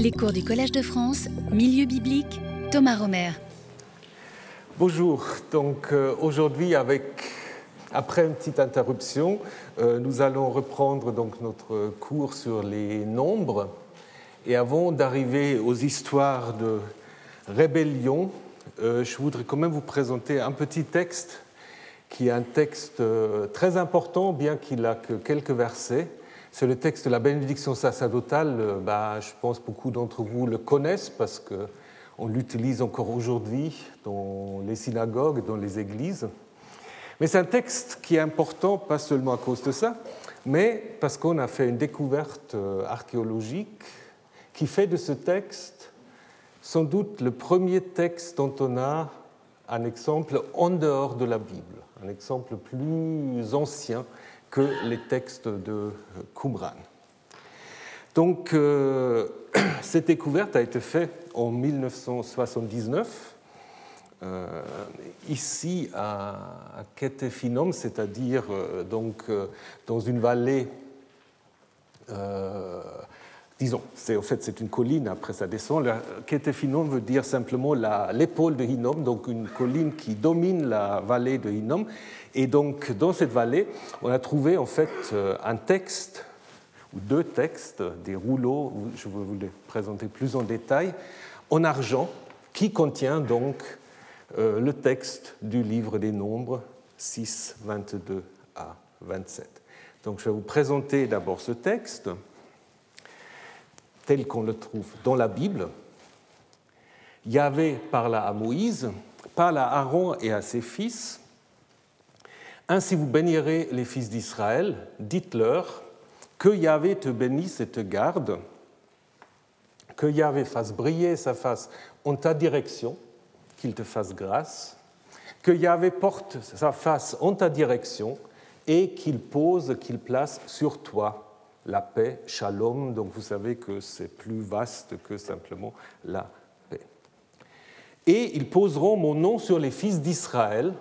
Les cours du Collège de France, Milieu biblique, Thomas Romer. Bonjour, donc euh, aujourd'hui avec après une petite interruption, euh, nous allons reprendre donc notre cours sur les nombres. Et avant d'arriver aux histoires de rébellion, euh, je voudrais quand même vous présenter un petit texte qui est un texte très important bien qu'il n'a que quelques versets c'est le texte de la bénédiction sacerdotale. Euh, bah, je pense que beaucoup d'entre vous le connaissent parce qu'on l'utilise encore aujourd'hui dans les synagogues, dans les églises. Mais c'est un texte qui est important, pas seulement à cause de ça, mais parce qu'on a fait une découverte euh, archéologique qui fait de ce texte sans doute le premier texte dont on a un exemple en dehors de la Bible, un exemple plus ancien que les textes de Qumran. Donc, euh, cette découverte a été faite en 1979, euh, ici à, Ketefinom, c'est-à-dire euh, donc dans une vallée disons, c'est, en fait c'est une colline, après ça descend. Ketefinom veut dire simplement l'épaule de Hinnom, donc une colline qui domine la vallée de Hinnom. Et donc dans cette vallée, on a trouvé en fait euh, un texte, ou deux textes, des rouleaux, je vais vous les présenter plus en détail, en argent, qui contient donc euh, le texte du livre des nombres 6, 22 à 27. Donc je vais vous présenter d'abord ce texte tel qu'on le trouve dans la Bible, Yahvé parla à Moïse, parla à Aaron et à ses fils. Ainsi vous bénirez les fils d'Israël, dites-leur que Yahvé te bénisse et te garde, que Yahvé fasse briller sa face en ta direction, qu'il te fasse grâce, que Yahvé porte sa face en ta direction et qu'il pose, qu'il place sur toi la paix, shalom, donc vous savez que c'est plus vaste que simplement la paix. Et ils poseront mon nom sur les fils d'Israël,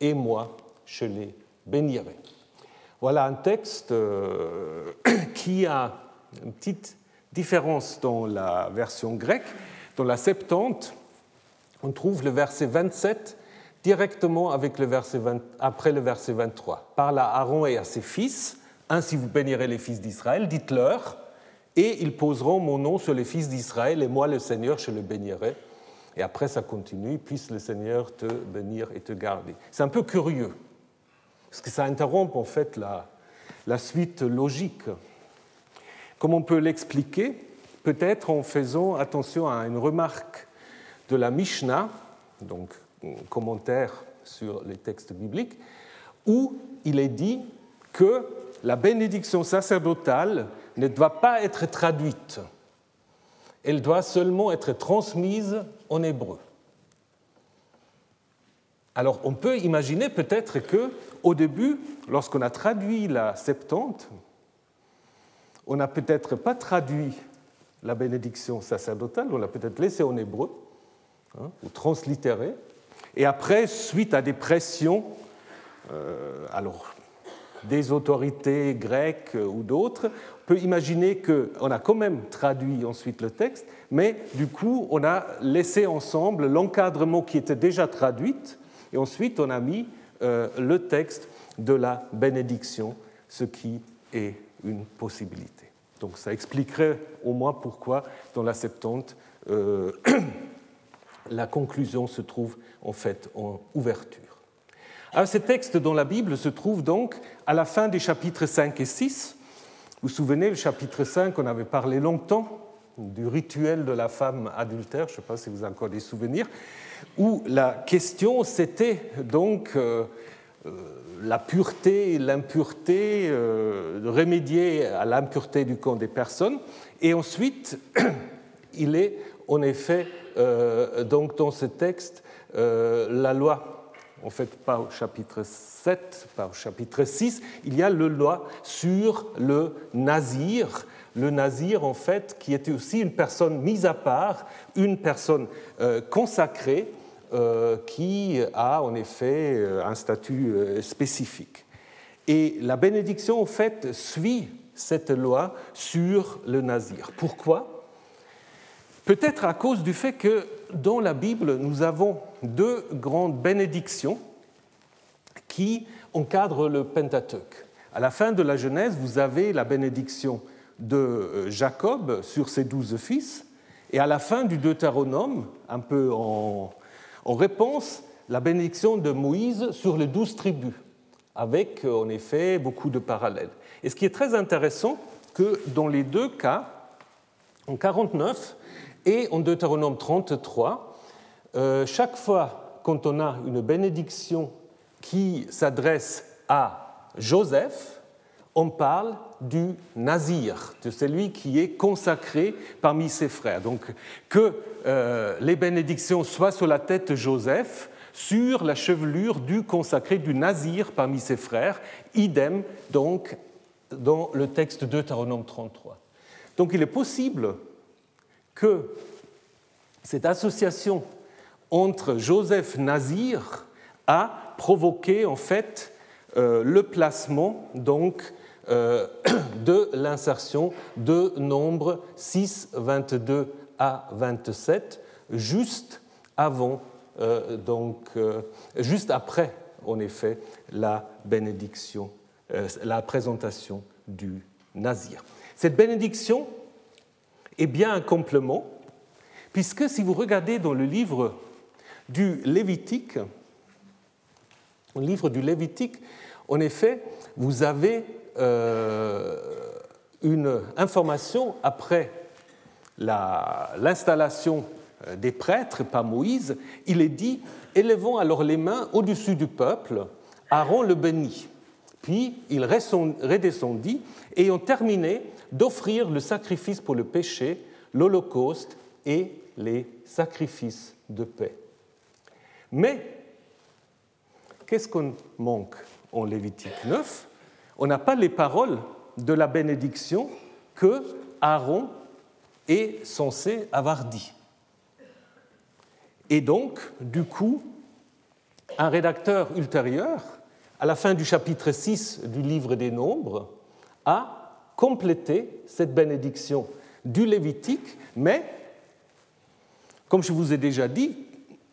et moi, je les bénirai. Voilà un texte euh, qui a une petite différence dans la version grecque. Dans la Septante, on trouve le verset 27 directement avec le verset après le verset 23. Parle à Aaron et à ses fils, ainsi vous bénirez les fils d'Israël, dites-leur, et ils poseront mon nom sur les fils d'Israël, et moi, le Seigneur, je le bénirai. Et après, ça continue, puisse le Seigneur te bénir et te garder. C'est un peu curieux, parce que ça interrompt en fait la, suite logique. Comme on peut l'expliquer Peut-être en faisant attention à une remarque de la Mishnah, donc commentaire sur les textes bibliques, où il est dit que la bénédiction sacerdotale ne doit pas être traduite. Elle doit seulement être transmise en hébreu. Alors on peut imaginer peut-être que au début, lorsqu'on a traduit la Septante, on n'a peut-être pas traduit la bénédiction sacerdotale, on l'a peut-être laissé en hébreu, hein, ou translittéré, et après, suite à des pressions, euh, alors des autorités grecques ou d'autres, on peut imaginer qu'on a quand même traduit ensuite le texte, mais du coup, on a laissé ensemble l'encadrement qui était déjà traduit, et ensuite on a mis euh, le texte de la bénédiction, ce qui est une possibilité. Donc ça expliquerait au moins pourquoi dans la Septante, euh, la conclusion se trouve en fait en ouverture. Alors, ces textes dans la Bible se trouvent donc à la fin des chapitres 5 et 6. Vous vous souvenez, le chapitre 5, on avait parlé longtemps du rituel de la femme adultère, je ne sais pas si vous avez encore des souvenirs, où la question c'était donc euh, euh, la pureté et l'impureté, euh, remédier à l'impureté du camp des personnes. Et ensuite, il est en effet donc dans ce texte la loi en fait pas au chapitre 7, pas au chapitre 6, il y a le loi sur le nazir. Le nazir, en fait, qui était aussi une personne mise à part, une personne euh, consacrée, euh, qui a en effet euh, un statut spécifique. Et la bénédiction, en fait, suit cette loi sur le nazir. Pourquoi? Peut-être à cause du fait que dans la Bible, nous avons deux grandes bénédictions qui encadrent le Pentateuque. À la fin de la Genèse, vous avez la bénédiction de euh, Jacob sur ses douze fils, et à la fin du Deutéronome, un peu en, réponse, la bénédiction de Moïse sur les douze tribus, avec en effet beaucoup de parallèles. Et ce qui est très intéressant, que dans les deux cas, en 49 et en Deutéronome 33, euh, chaque fois quand on a une bénédiction qui s'adresse à Joseph, on parle du nazir, de celui qui est consacré parmi ses frères. Donc que euh, les bénédictions soient sur la tête de Joseph, sur la chevelure du consacré du nazir parmi ses frères, idem donc dans le texte de Deutéronome 33. Donc il est possible cette association entre Joseph Nazir a provoqué en fait euh, le placement donc euh, de l'insertion de nombres 6, 22 à 27 juste avant euh, donc juste après en effet la bénédiction la présentation du nazir. Cette bénédiction est bien un complément puisque si vous regardez dans le livre du Lévitique, en effet, vous avez euh, une information après l'installation euh, des prêtres par Moïse. Il est dit Élevons alors les mains au-dessus du peuple, Aaron le bénit. Puis il redescendit, ayant terminé d'offrir le sacrifice pour le péché, l'holocauste et les sacrifices de paix. Mais qu'est-ce qu'on manque en Lévitique 9 On n'a pas les paroles de la bénédiction que Aaron est censé avoir dit. Et donc, du coup, un rédacteur ultérieur, à la fin du chapitre 6 du livre des Nombres, a complété cette bénédiction du Lévitique, mais, comme je vous ai déjà dit,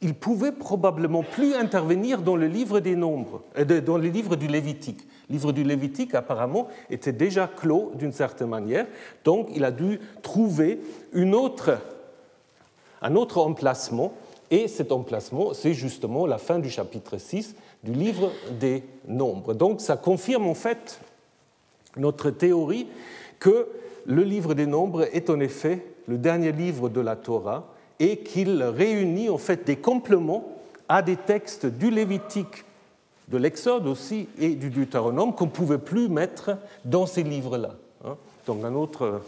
il pouvait probablement plus intervenir dans le livre des nombres, euh, dans le livre du Lévitique. Le livre du Lévitique, apparemment, était déjà clos d'une certaine manière, donc il a dû trouver une autre, un autre emplacement, et cet emplacement, c'est justement la fin du chapitre 6 du livre des nombres. Donc ça confirme en fait notre théorie que le livre des nombres est en effet le dernier livre de la Torah et qu'il réunit en fait des compléments à des textes du Lévitique, de l'Exode aussi et du Deutéronome qu'on ne pouvait plus mettre dans ces livres-là. Hein. Donc une autre,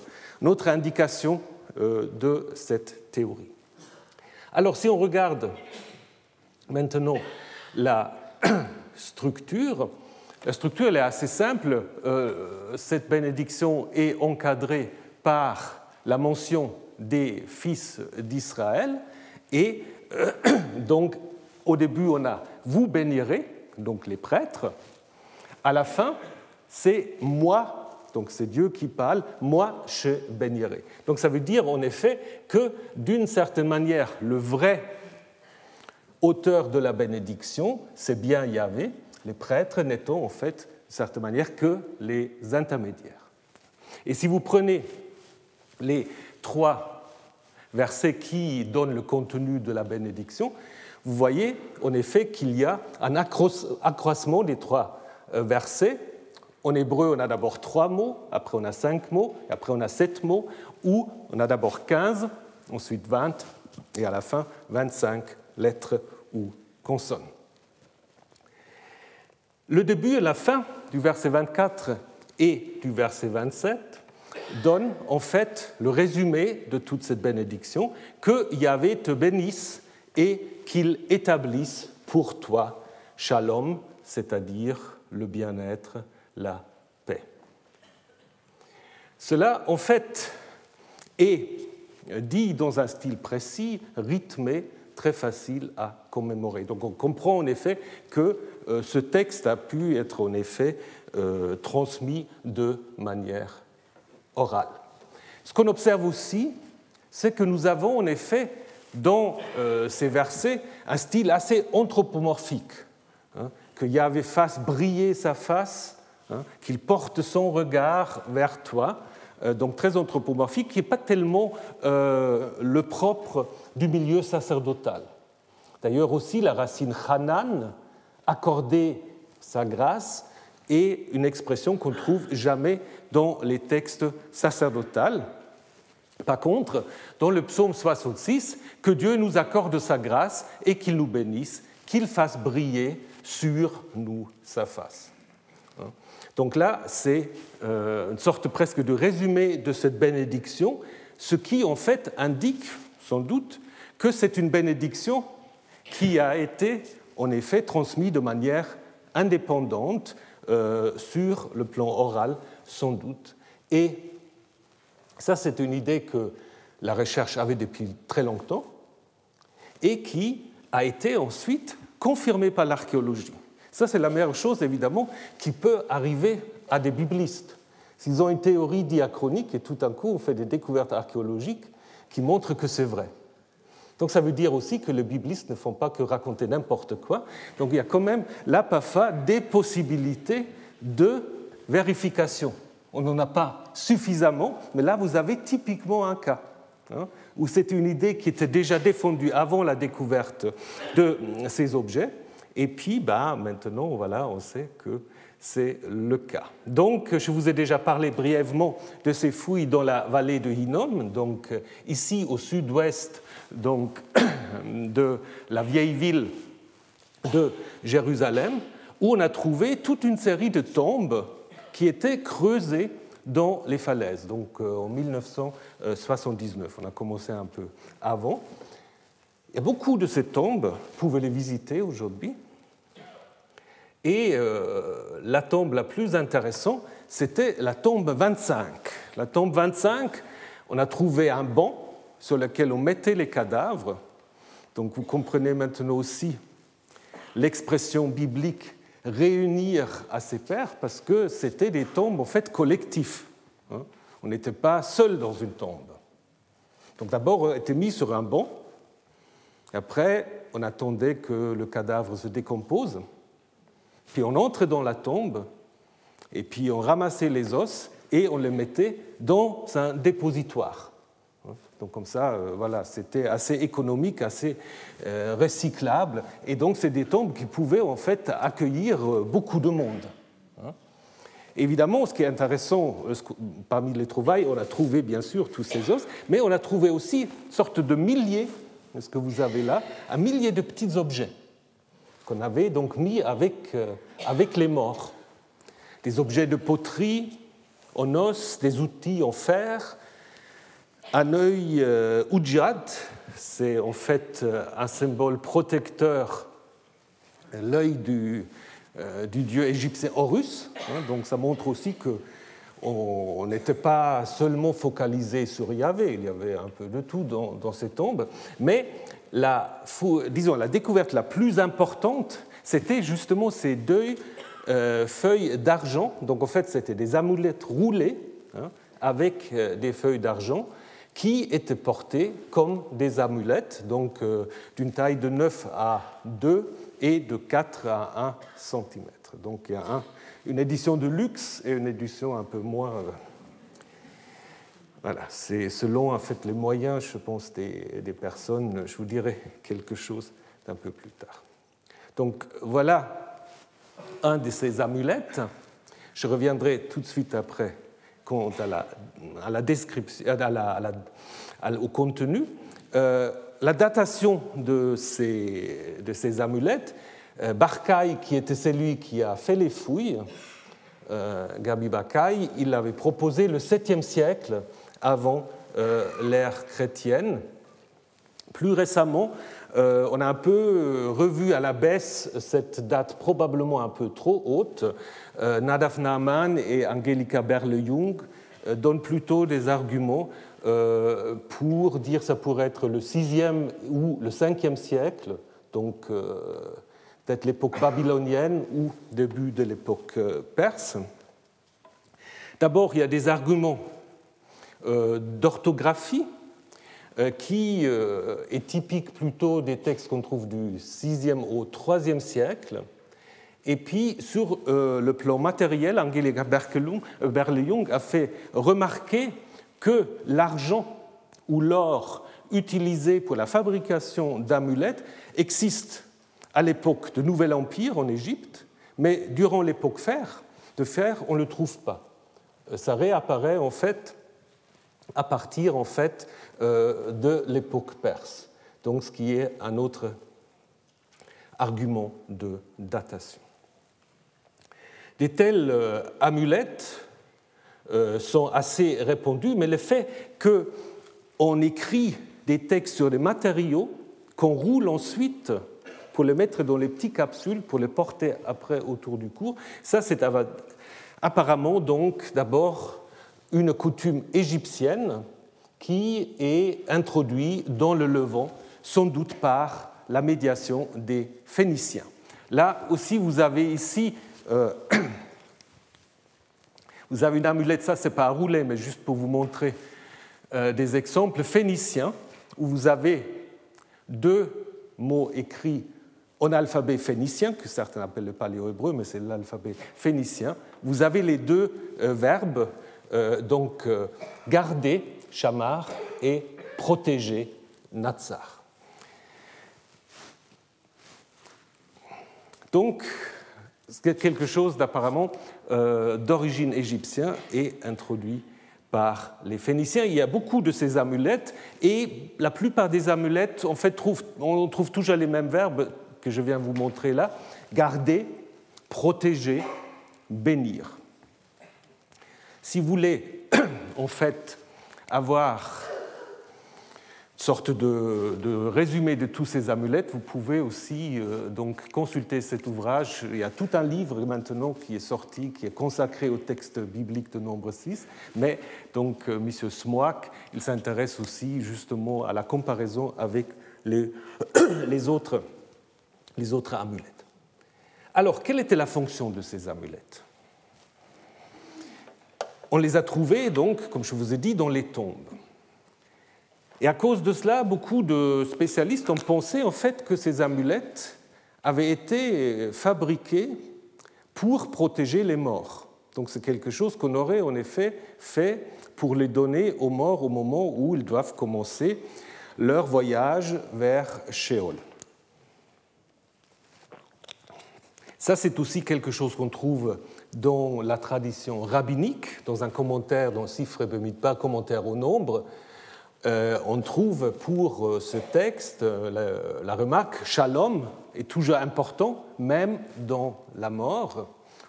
autre indication euh, de cette théorie. Alors si on regarde maintenant la structure, la structure est assez simple. Euh, cette bénédiction est encadrée par la mention des fils d'Israël. Et euh, donc, au début, on a vous bénirez, donc les prêtres. À la fin, c'est moi, donc c'est Dieu qui parle, moi je bénirai. Donc ça veut dire en effet que d'une certaine manière, le vrai auteur de la bénédiction, c'est bien Yahvé, les prêtres n'étant en fait, d'une certaine manière, que les intermédiaires. Et si vous prenez les trois versets qui donnent le contenu de la bénédiction, vous voyez en effet qu'il y a un accroissement des trois euh, versets. En hébreu, on a d'abord trois mots, après on a cinq mots, et après on a sept mots, ou on a d'abord quinze, ensuite vingt, et à la fin vingt-cinq lettres ou consonnes. Le début et la fin du verset 24 et du verset 27 donne en fait le résumé de toute cette bénédiction, que Yahvé te bénisse et qu'il établisse pour toi shalom, c'est-à-dire le bien-être, la paix. Cela, en fait, est dit dans un style précis, rythmé, très facile à commémorer. Donc on comprend en effet que ce texte a pu être en effet euh, transmis de manière orale. Ce qu'on observe aussi, c'est que nous avons en effet dans ces versets un style assez anthropomorphique, hein, que Yahvé fasse briller sa face, hein, qu'il porte son regard vers toi, donc très anthropomorphique, qui n'est pas tellement le propre du milieu sacerdotal. D'ailleurs aussi la racine Hanan, accorder sa grâce, est une expression qu'on ne trouve jamais dans les textes sacerdotaux. Par contre, dans le psaume 66, que Dieu nous accorde sa grâce et qu'il nous bénisse, qu'il fasse briller sur nous sa face. Donc là, c'est euh, une sorte presque de résumé de cette bénédiction, ce qui en fait indique sans doute que c'est une bénédiction qui a été en effet transmise de manière indépendante euh, sur le plan oral, sans doute. Et ça, c'est une idée que la recherche avait depuis très longtemps et qui a été ensuite confirmée par l'archéologie. Ça, c'est la meilleure chose, évidemment, qui peut arriver à des biblistes. S'ils ont une théorie diachronique et tout d'un coup on fait des découvertes archéologiques qui montrent que c'est vrai. Donc ça veut dire aussi que les biblistes ne font pas que raconter n'importe quoi. Donc il y a quand même là, parfois, des possibilités de vérification. On n'en a pas suffisamment, mais là, vous avez typiquement un cas hein, où c'est une idée qui était déjà défendue avant la découverte de ces objets. Et puis, bah, maintenant, voilà, on sait que c'est le cas. Donc, je vous ai déjà parlé brièvement de ces fouilles dans la vallée de Hinnom, donc ici au sud-ouest donc, de la vieille ville de Jérusalem, où on a trouvé toute une série de tombes qui étaient creusées dans les falaises, donc euh, en 1979. On a commencé un peu avant. A beaucoup de ces tombes, vous pouvez les visiter aujourd'hui. Et euh, la tombe la plus intéressante, c'était la tombe 25. La tombe 25, on a trouvé un banc sur lequel on mettait les cadavres. Donc vous comprenez maintenant aussi l'expression biblique réunir à ses pères parce que c'était des tombes en fait collectives. Hein. On n'était pas seul dans une tombe. Donc d'abord, on était mis sur un banc. Après, on attendait que le cadavre se décompose. Puis on entrait dans la tombe, et puis on ramassait les os et on les mettait dans un dépositoire. Donc comme ça, euh, voilà, c'était assez économique, assez euh, recyclable, et donc c'est des tombes qui pouvaient en fait accueillir euh, beaucoup de monde. Hein. Évidemment, ce qui est intéressant, parmi les trouvailles, on a trouvé bien sûr tous ces os, mais on a trouvé aussi une sorte de milliers, ce que vous avez là, un millier de petits objets qu'on avait donc mis avec, avec les morts. Des objets de poterie en os, des outils en fer, un œil euh, c'est en fait euh, un symbole protecteur, l'œil du, euh, dieu égyptien Horus. Hein, donc ça montre aussi que on n'était pas seulement focalisé sur Yahvé, il y avait un peu de tout dans, dans ces tombes, mais la, disons, la découverte la plus importante, c'était justement ces deux feuilles d'argent. Donc en fait, c'était des amulettes roulées hein, avec des feuilles d'argent qui étaient portées comme des amulettes, donc euh, d'une taille de 9 à 2 et de 4 à 1 cm. Donc il y a une édition de luxe et une édition un peu moins voilà, c'est selon en fait les moyens, je pense, des, des, personnes. Je vous dirai quelque chose d'un peu plus tard. Donc voilà un de ces amulettes. Je reviendrai tout de suite après quant à la, description, au contenu. Euh, la datation de ces, amulettes, euh, Barcaï, qui était celui qui a fait les fouilles, euh, Gabi Barcaï, il l'avait proposé le 7e siècle avant euh, l'ère chrétienne. Plus récemment, euh, on a un peu revu à la baisse cette date probablement un peu trop haute. Nadav Naaman et Angelika Berle-Jung donnent plutôt des arguments pour dire que ça pourrait être le 6e ou le 5e siècle, donc peut-être l'époque babylonienne ou début de l'époque perse. D'abord, il y a des arguments euh, d'orthographie. qui est typique plutôt des textes qu'on trouve du 6e au 3e siècle. Et puis, sur le plan matériel, Angelika Berle-Jung a fait remarquer que l'argent ou l'or utilisé pour la fabrication d'amulettes existe à l'époque de Nouvel Empire en Égypte, mais durant l'époque fer, de fer, on ne le trouve pas. Euh, ça réapparaît en fait à partir en fait euh, de l'époque perse. Donc, ce qui est un autre argument de datation. Des telles euh, amulettes sont assez répandues, mais le fait qu'on écrit des textes sur des matériaux qu'on roule ensuite pour les mettre dans les petites capsules, pour les porter après autour du cou. Ça, c'est apparemment donc d'abord une coutume égyptienne qui est introduite dans le Levant, sans doute par la médiation des Phéniciens. Là aussi, vous avez ici, euh, vous avez une amulette, ça c'est pas à rouler, mais juste pour vous montrer euh, des exemples phéniciens, où vous avez deux mots écrits en alphabet phénicien, que certains appellent le paléo-hébreu, mais c'est l'alphabet phénicien, vous avez les deux euh, verbes, donc garder, chamar, et protéger, natsar. Donc, quelque chose d'apparemment d'origine égyptienne est introduit par les Phéniciens. Il y a beaucoup de ces amulettes et la plupart des amulettes, en fait, on trouve toujours les mêmes verbes que je viens vous montrer là, garder, protéger, bénir. Si vous voulez en fait avoir sorte de, résumé de tous ces amulettes, vous pouvez aussi euh, donc consulter cet ouvrage. Il y a tout un livre maintenant qui est sorti, qui est consacré au texte biblique de Nombre 6, mais donc euh, M. Smoak, il s'intéresse aussi justement à la comparaison avec les, les autres les autres amulettes. Alors, quelle était la fonction de ces amulettes? On les a trouvées, donc, comme je vous ai dit, dans les tombes. Et à cause de cela, beaucoup de spécialistes ont pensé en fait que ces amulettes avaient été fabriquées pour protéger les morts. Donc c'est quelque chose qu'on aurait en effet fait pour les donner aux morts au moment où ils doivent commencer leur voyage vers Sheol. Ça, c'est aussi quelque chose qu'on trouve dans la tradition rabbinique, dans un commentaire dans Sifre Bemidbar, commentaire au nombre. Euh, on trouve pour euh, ce texte euh, la, remarque Shalom est toujours important, même dans la mort,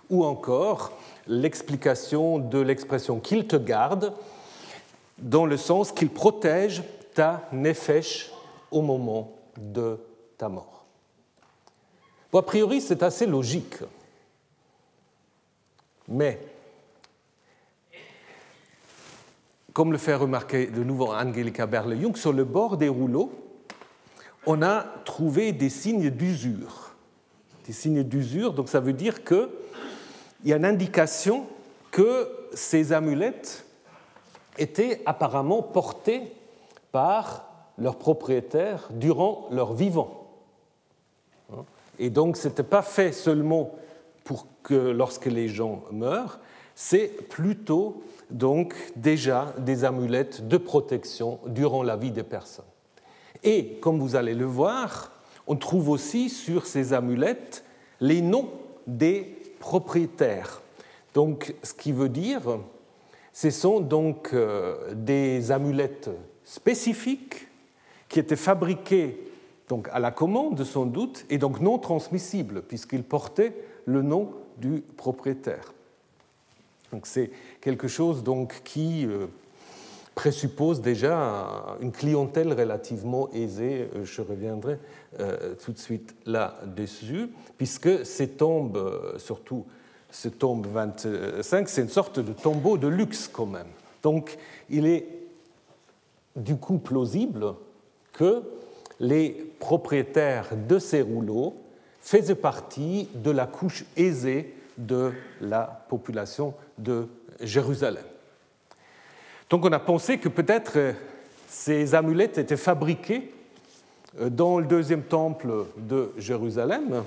ou encore l'explication de l'expression qu'il te garde, dans le sens qu'il protège ta nefesh au moment de ta mort a priori, c'est assez logique. Mais, comme le fait remarquer de nouveau Angelika Berle-Jung, sur le bord des rouleaux, on a trouvé des signes d'usure. Des signes d'usure, donc ça veut dire qu'il y a une indication que ces amulettes étaient apparemment portées par leurs propriétaires durant leur vivant. Et donc, ce n'était pas fait seulement pour que lorsque les gens meurent, c'est plutôt donc déjà des amulettes de protection durant la vie des personnes. Et comme vous allez le voir, on trouve aussi sur ces amulettes les noms des propriétaires. Donc, ce qui veut dire, ce sont donc euh, des amulettes spécifiques qui étaient fabriquées donc à la commande sans doute, et donc non transmissible, puisqu'il portait le nom du propriétaire. Donc c'est quelque chose qui euh, présuppose déjà une clientèle relativement aisée, euh, je reviendrai euh, tout de suite là-dessus, puisque ces tombes, surtout ce tombe 25, c'est une sorte de tombeau de luxe quand même. Donc il est du coup plausible que les propriétaires de ces rouleaux faisaient partie de la couche aisée de la population de Jérusalem. Donc on a pensé que peut-être euh, ces amulettes étaient fabriquées euh, dans le deuxième temple de Jérusalem,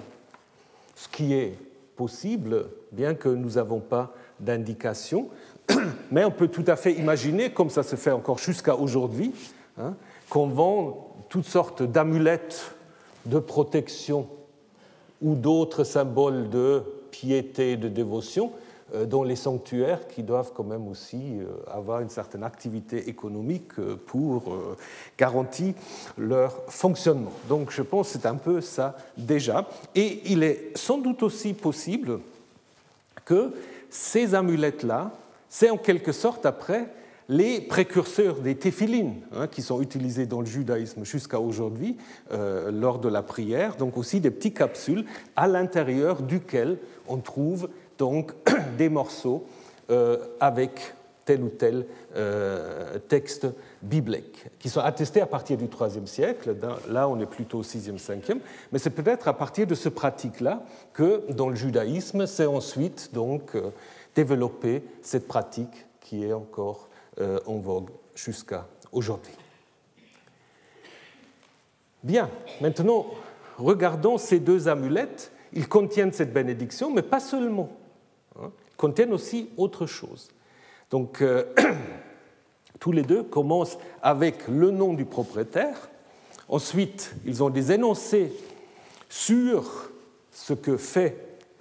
ce qui est possible, bien que nous n'avons pas d'indication. Mais on peut tout à fait imaginer, comme ça se fait encore jusqu'à aujourd'hui, hein, qu'on vend toutes sortes d'amulettes de protection ou d'autres symboles de piété, de dévotion, euh, dans les sanctuaires qui doivent quand même aussi euh, avoir une certaine activité économique euh, pour garantir leur fonctionnement. Donc je pense que c'est un peu ça déjà. Et il est sans doute aussi possible que ces amulettes-là, c'est en quelque sorte après les précurseurs des téphilines, hein, qui sont utilisés dans le judaïsme jusqu'à aujourd'hui lors de la prière, donc aussi des petites capsules à l'intérieur duquel on trouve donc des morceaux euh, avec tel ou tel euh, texte biblique, qui sont attestés à partir du IIIe siècle. Là, on est plutôt au VIe, 5e, mais c'est peut-être à partir de ce pratique-là que, dans le judaïsme, c'est ensuite donc euh, développé cette pratique qui est encore en vogue jusqu'à aujourd'hui. Bien, maintenant, regardons ces deux amulettes. Ils contiennent cette bénédiction, mais pas seulement contiennent aussi autre chose. Donc, euh, tous les deux commencent avec le nom du propriétaire. Ensuite, ils ont des énoncés sur ce que fait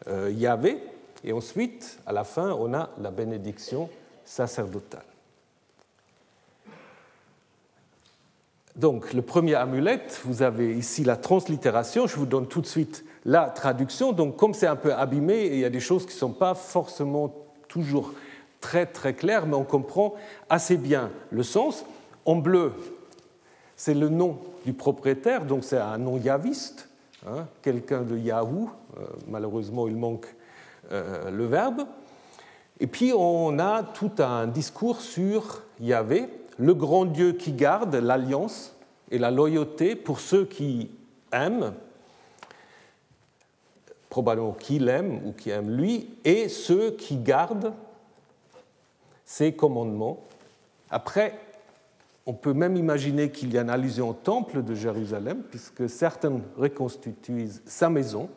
euh, Yahvé. Et ensuite, à la fin, on a la bénédiction sacerdotale. Donc, le premier amulette, vous avez ici la translittération. Je vous donne tout de suite la traduction. Donc, comme c'est un peu abîmé, il y a des choses qui ne sont pas forcément toujours très très claires, mais on comprend assez bien le sens. En bleu, c'est le nom du propriétaire, donc c'est un nom yaviste, hein, quelqu'un de Yahoo. Euh, malheureusement, il manque euh, le verbe. Et puis, on a tout un discours sur Yahvé, le grand Dieu qui garde l'alliance et la loyauté pour ceux qui aiment probablement qui l'aime ou qui aime lui, et ceux qui gardent ses commandements. Après, on peut même imaginer qu'il y a une allusion au temple de Jérusalem, puisque certains reconstituent sa maison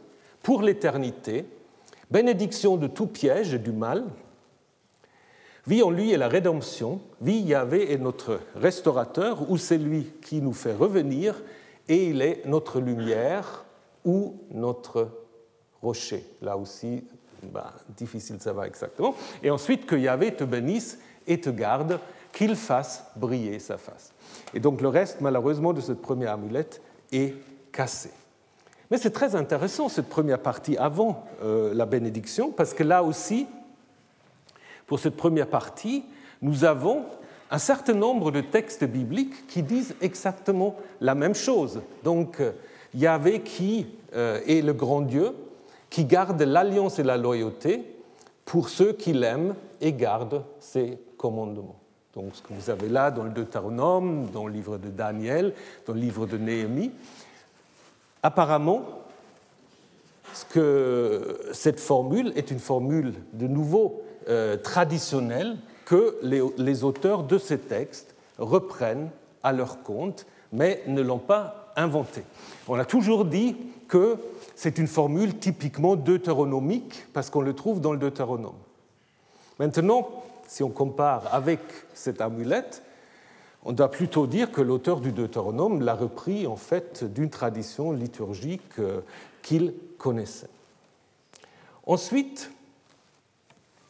pour l'éternité, bénédiction de tout piège et du mal. Vie en lui est la rédemption, vie Yahvé est notre restaurateur, ou c'est lui qui nous fait revenir, et il est notre lumière ou notre rocher. Là aussi, bah, difficile de savoir exactement. Et ensuite, que Yahvé te bénisse et te garde, qu'il fasse briller sa face. Et donc le reste, malheureusement, de cette première amulette est cassé. Mais c'est très intéressant, cette première partie avant euh, la bénédiction, parce que là aussi, pour cette première partie, nous avons un certain nombre de textes bibliques qui disent exactement la même chose. Donc, Yahvé qui euh, est le grand Dieu, qui garde l'alliance et la loyauté pour ceux qui l'aiment et gardent ses commandements. Donc ce que vous avez là dans le Deutéronome, dans le livre de Daniel, dans le livre de Néhémie, apparemment, ce que cette formule est une formule de nouveau euh, traditionnelle que les, auteurs de ces textes reprennent à leur compte, mais ne l'ont pas inventée. On a toujours dit que c'est une formule typiquement deutéronomique parce qu'on le trouve dans le Deutéronome. Maintenant, si on compare avec cette amulette, on doit plutôt dire que l'auteur du Deutéronome l'a repris en fait d'une tradition liturgique euh, qu'il connaissait. Ensuite,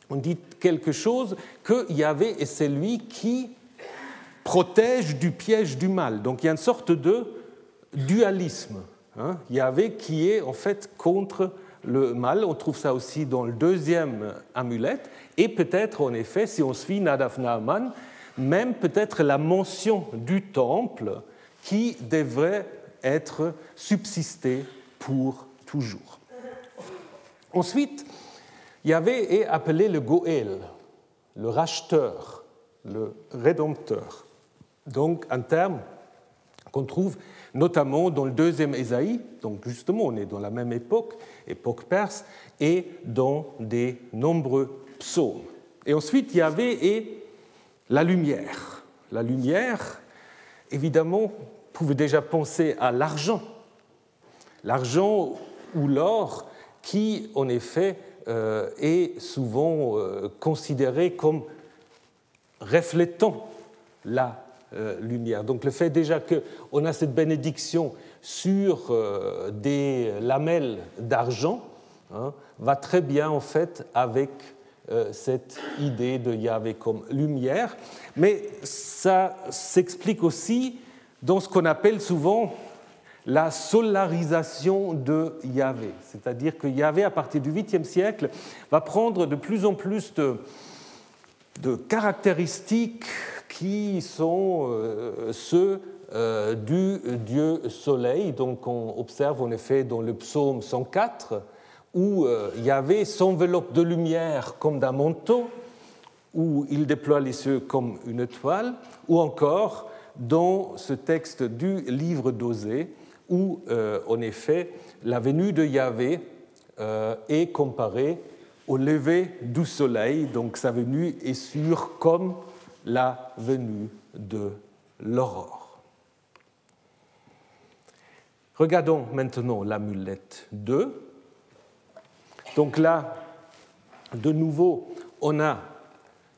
on dit quelque chose que Yahvé est celui qui protège du piège du mal. Donc il y a une sorte de dualisme Hein, Yahvé qui est en fait contre le mal. On trouve ça aussi dans le deuxième amulette. Et peut-être, en effet, si on suit Nadav Naaman, même peut-être la mention du temple qui devrait être subsisté pour toujours. Ensuite, Yahvé est appelé le Goël, le racheteur, le rédempteur. Donc un terme qu'on trouve notamment dans le deuxième Ésaïe, donc justement on est dans la même époque, époque perse, et dans des nombreux psaumes. Et ensuite, il y avait et la lumière. La lumière, évidemment, pouvait déjà penser à l'argent. L'argent ou l'or qui, en effet, est souvent euh, considéré comme reflétant la euh, lumière. Donc le fait déjà qu'on a cette bénédiction sur des lamelles d'argent hein, va très bien en fait avec cette idée de Yahvé comme lumière, mais ça s'explique aussi dans ce qu'on appelle souvent la solarisation de Yahvé. C'est-à-dire que Yahvé, à partir du 8e siècle, va prendre de plus en plus de, caractéristiques qui sont euh, ceux euh, du dieu soleil. Donc on observe en effet dans le psaume 104 où euh, Yahvé s'enveloppe de lumière comme d'un manteau, où il déploie les cieux comme une toile, ou encore dans ce texte du livre d'Osée, où, euh, en effet, la venue de Yahvé euh, est comparée au lever du soleil, donc sa venue est sûre comme la venue de l'aurore. Regardons maintenant l'amulette 2. Donc là, de nouveau, on a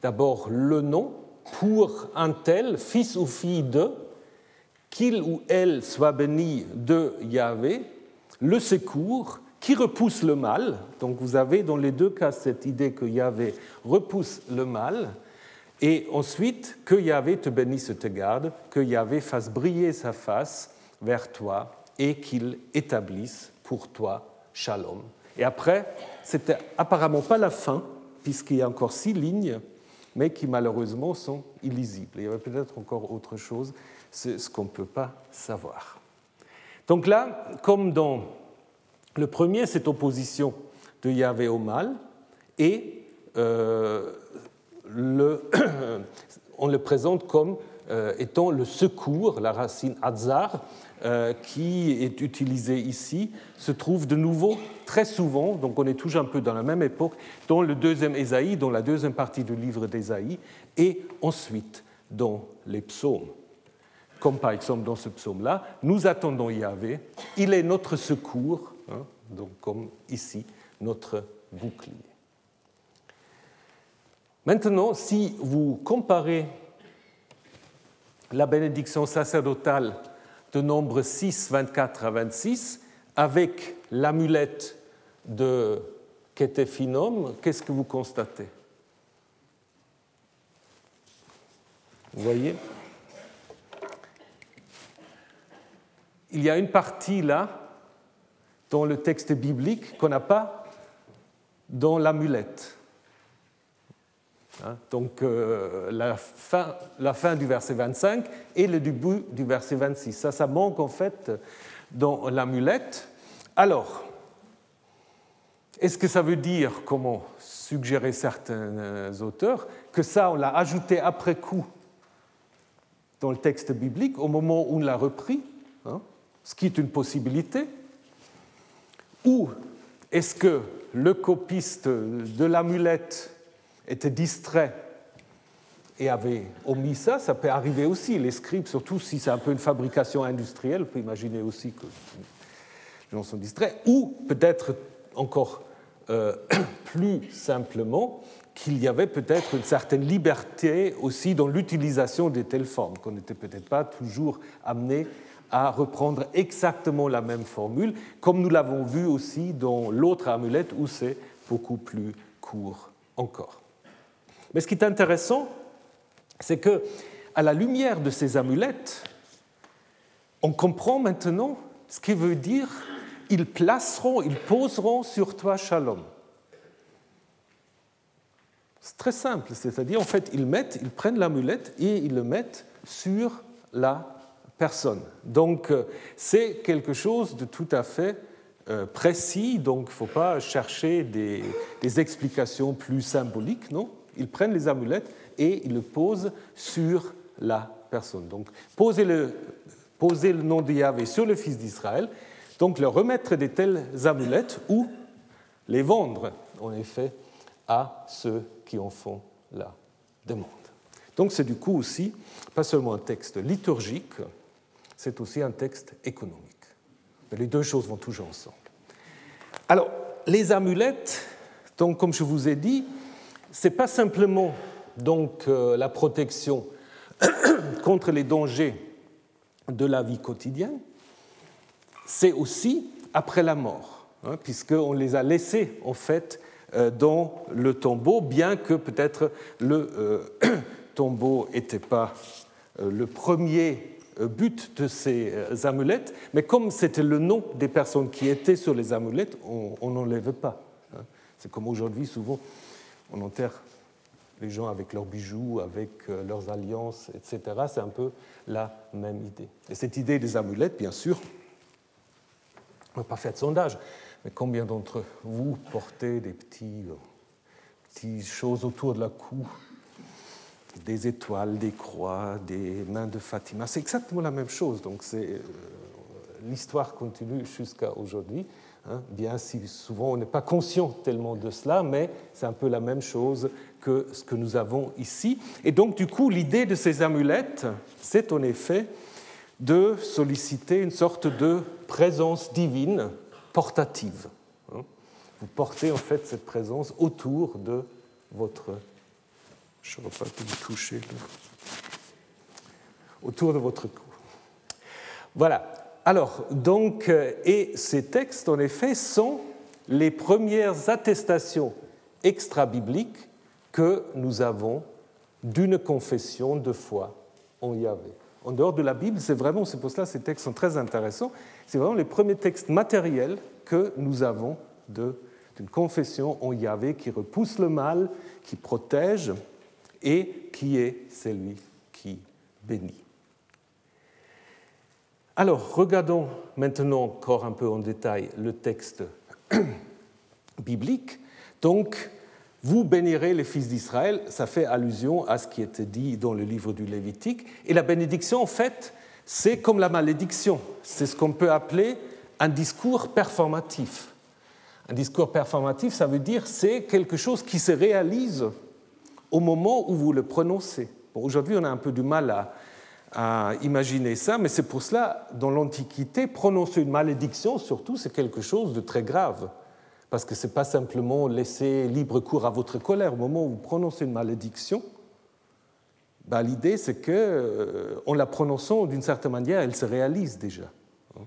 d'abord le nom pour un tel, fils ou fille de, qu'il ou elle soit béni de Yahvé, le secours qui repousse le mal. Donc vous avez dans les deux cas cette idée que Yahvé repousse le mal. Et ensuite, que Yahvé te bénisse et te garde, que Yahvé fasse briller sa face vers toi et qu'il établisse pour toi shalom. Et après, c'était apparemment pas la fin, puisqu'il y a encore six lignes, mais qui malheureusement sont illisibles. Il y avait peut-être encore autre chose, c'est ce qu'on ne peut pas savoir. Donc là, comme dans le premier, cette opposition de Yahvé au mal, et euh, on le présente comme euh, étant le secours, la racine Hazar, euh, qui est utilisée ici, se trouve de nouveau très souvent, donc on est toujours un peu dans la même époque, dans le deuxième Ésaïe, dans la deuxième partie du livre d'Ésaïe, et ensuite dans les psaumes comme par exemple dans ce psaume-là, nous attendons Yahvé, il est notre secours, hein, donc comme ici, notre bouclier. Maintenant, si vous comparez la bénédiction sacerdotale de nombre 6, 24 à 26 avec l'amulette de Ketephinom, qu'est-ce que vous constatez? Vous voyez? Il y a une partie là, dans le texte biblique, qu'on n'a pas dans l'amulette. Hein, donc euh, la, fin, du verset 25 et le début du verset 26. Ça, ça manque en fait dans l'amulette. Alors, est-ce que ça veut dire, comment suggérer certains auteurs, que ça, on l'a ajouté après coup dans le texte biblique, au moment où on l'a repris hein? Ce qui est une possibilité, ou est-ce que le copiste de l'amulette était distrait et avait omis ça? Ça peut arriver aussi, les scribes, surtout si c'est un peu une fabrication industrielle, on peut imaginer aussi que les gens sont distraits, ou peut-être encore euh, plus simplement qu'il y avait peut-être une certaine liberté aussi dans l'utilisation de telles formes, qu'on n'était peut-être pas toujours amené à reprendre exactement la même formule, comme nous l'avons vu aussi dans l'autre amulette où c'est beaucoup plus court encore. Mais ce qui est intéressant, c'est que, à la lumière de ces amulettes, on comprend maintenant ce qui veut dire ils placeront, ils poseront sur toi shalom. C'est très simple, c'est-à-dire en fait ils mettent, ils prennent l'amulette et ils le mettent sur la personne. Donc euh, c'est quelque chose de tout à fait euh, précis, donc il ne faut pas chercher des, explications plus symboliques, non Ils prennent les amulettes et ils le posent sur la personne. Donc poser le, poser le nom de Yahvé sur le fils d'Israël, donc leur remettre des telles amulettes ou les vendre, en effet, à ceux qui en font la demande. Donc c'est du coup aussi pas seulement un texte liturgique, c'est aussi un texte économique. Mais les deux choses vont toujours ensemble. Alors, les amulettes, donc, comme je vous ai dit, ce n'est pas simplement donc, euh, la protection contre les dangers de la vie quotidienne, c'est aussi après la mort, hein, puisqu'on les a laissés en fait euh, dans le tombeau, bien que peut-être le euh, tombeau n'était pas le premier but de ces amulettes, mais comme c'était le nom des personnes qui étaient sur les amulettes, on n'enlève pas. Hein. C'est comme aujourd'hui, souvent, on enterre les gens avec leurs bijoux, avec euh, leurs alliances, etc. C'est un peu la même idée. Et cette idée des amulettes, bien sûr, on n'a pas fait de sondage, mais combien d'entre vous portez des petits, euh, petites choses autour de la cou des étoiles, des croix, des mains de Fatima. C'est exactement la même chose. Donc euh, l'histoire continue jusqu'à aujourd'hui. Hein. bien si souvent on n'est pas conscient tellement de cela, mais c'est un peu la même chose que ce que nous avons ici. Et donc, du coup, l'idée de ces amulettes, c'est en effet de solliciter une sorte de présence divine portative. Hein. Vous portez en fait cette présence autour de votre. Je ne pas vous toucher Autour de votre cou. Voilà. Alors, donc, euh, et ces textes, en effet, sont les premières attestations extra-bibliques que nous avons d'une confession de foi en Yahvé. En dehors de la Bible, c'est vraiment, c'est pour cela que ces textes sont très intéressants, c'est vraiment les premiers textes matériels que nous avons d'une confession en Yahvé qui repousse le mal, qui protège et qui est celui qui bénit. Alors, regardons maintenant encore un peu en détail le texte biblique. Donc, vous bénirez les fils d'Israël, ça fait allusion à ce qui était dit dans le livre du Lévitique. Et la bénédiction, en fait, c'est comme la malédiction. C'est ce qu'on peut appeler un discours performatif. Un discours performatif, ça veut dire c'est quelque chose qui se réalise au moment où vous le prononcez. Aujourd'hui, on a un peu du mal à, imaginer ça, mais c'est pour cela, dans l'Antiquité, prononcer une malédiction, surtout, c'est quelque chose de très grave parce que ce n'est pas simplement laisser libre cours à votre colère. Au moment où vous prononcez une malédiction, ben, l'idée c'est que, euh, en la prononçant d'une certaine manière, elle se réalise déjà. Hein.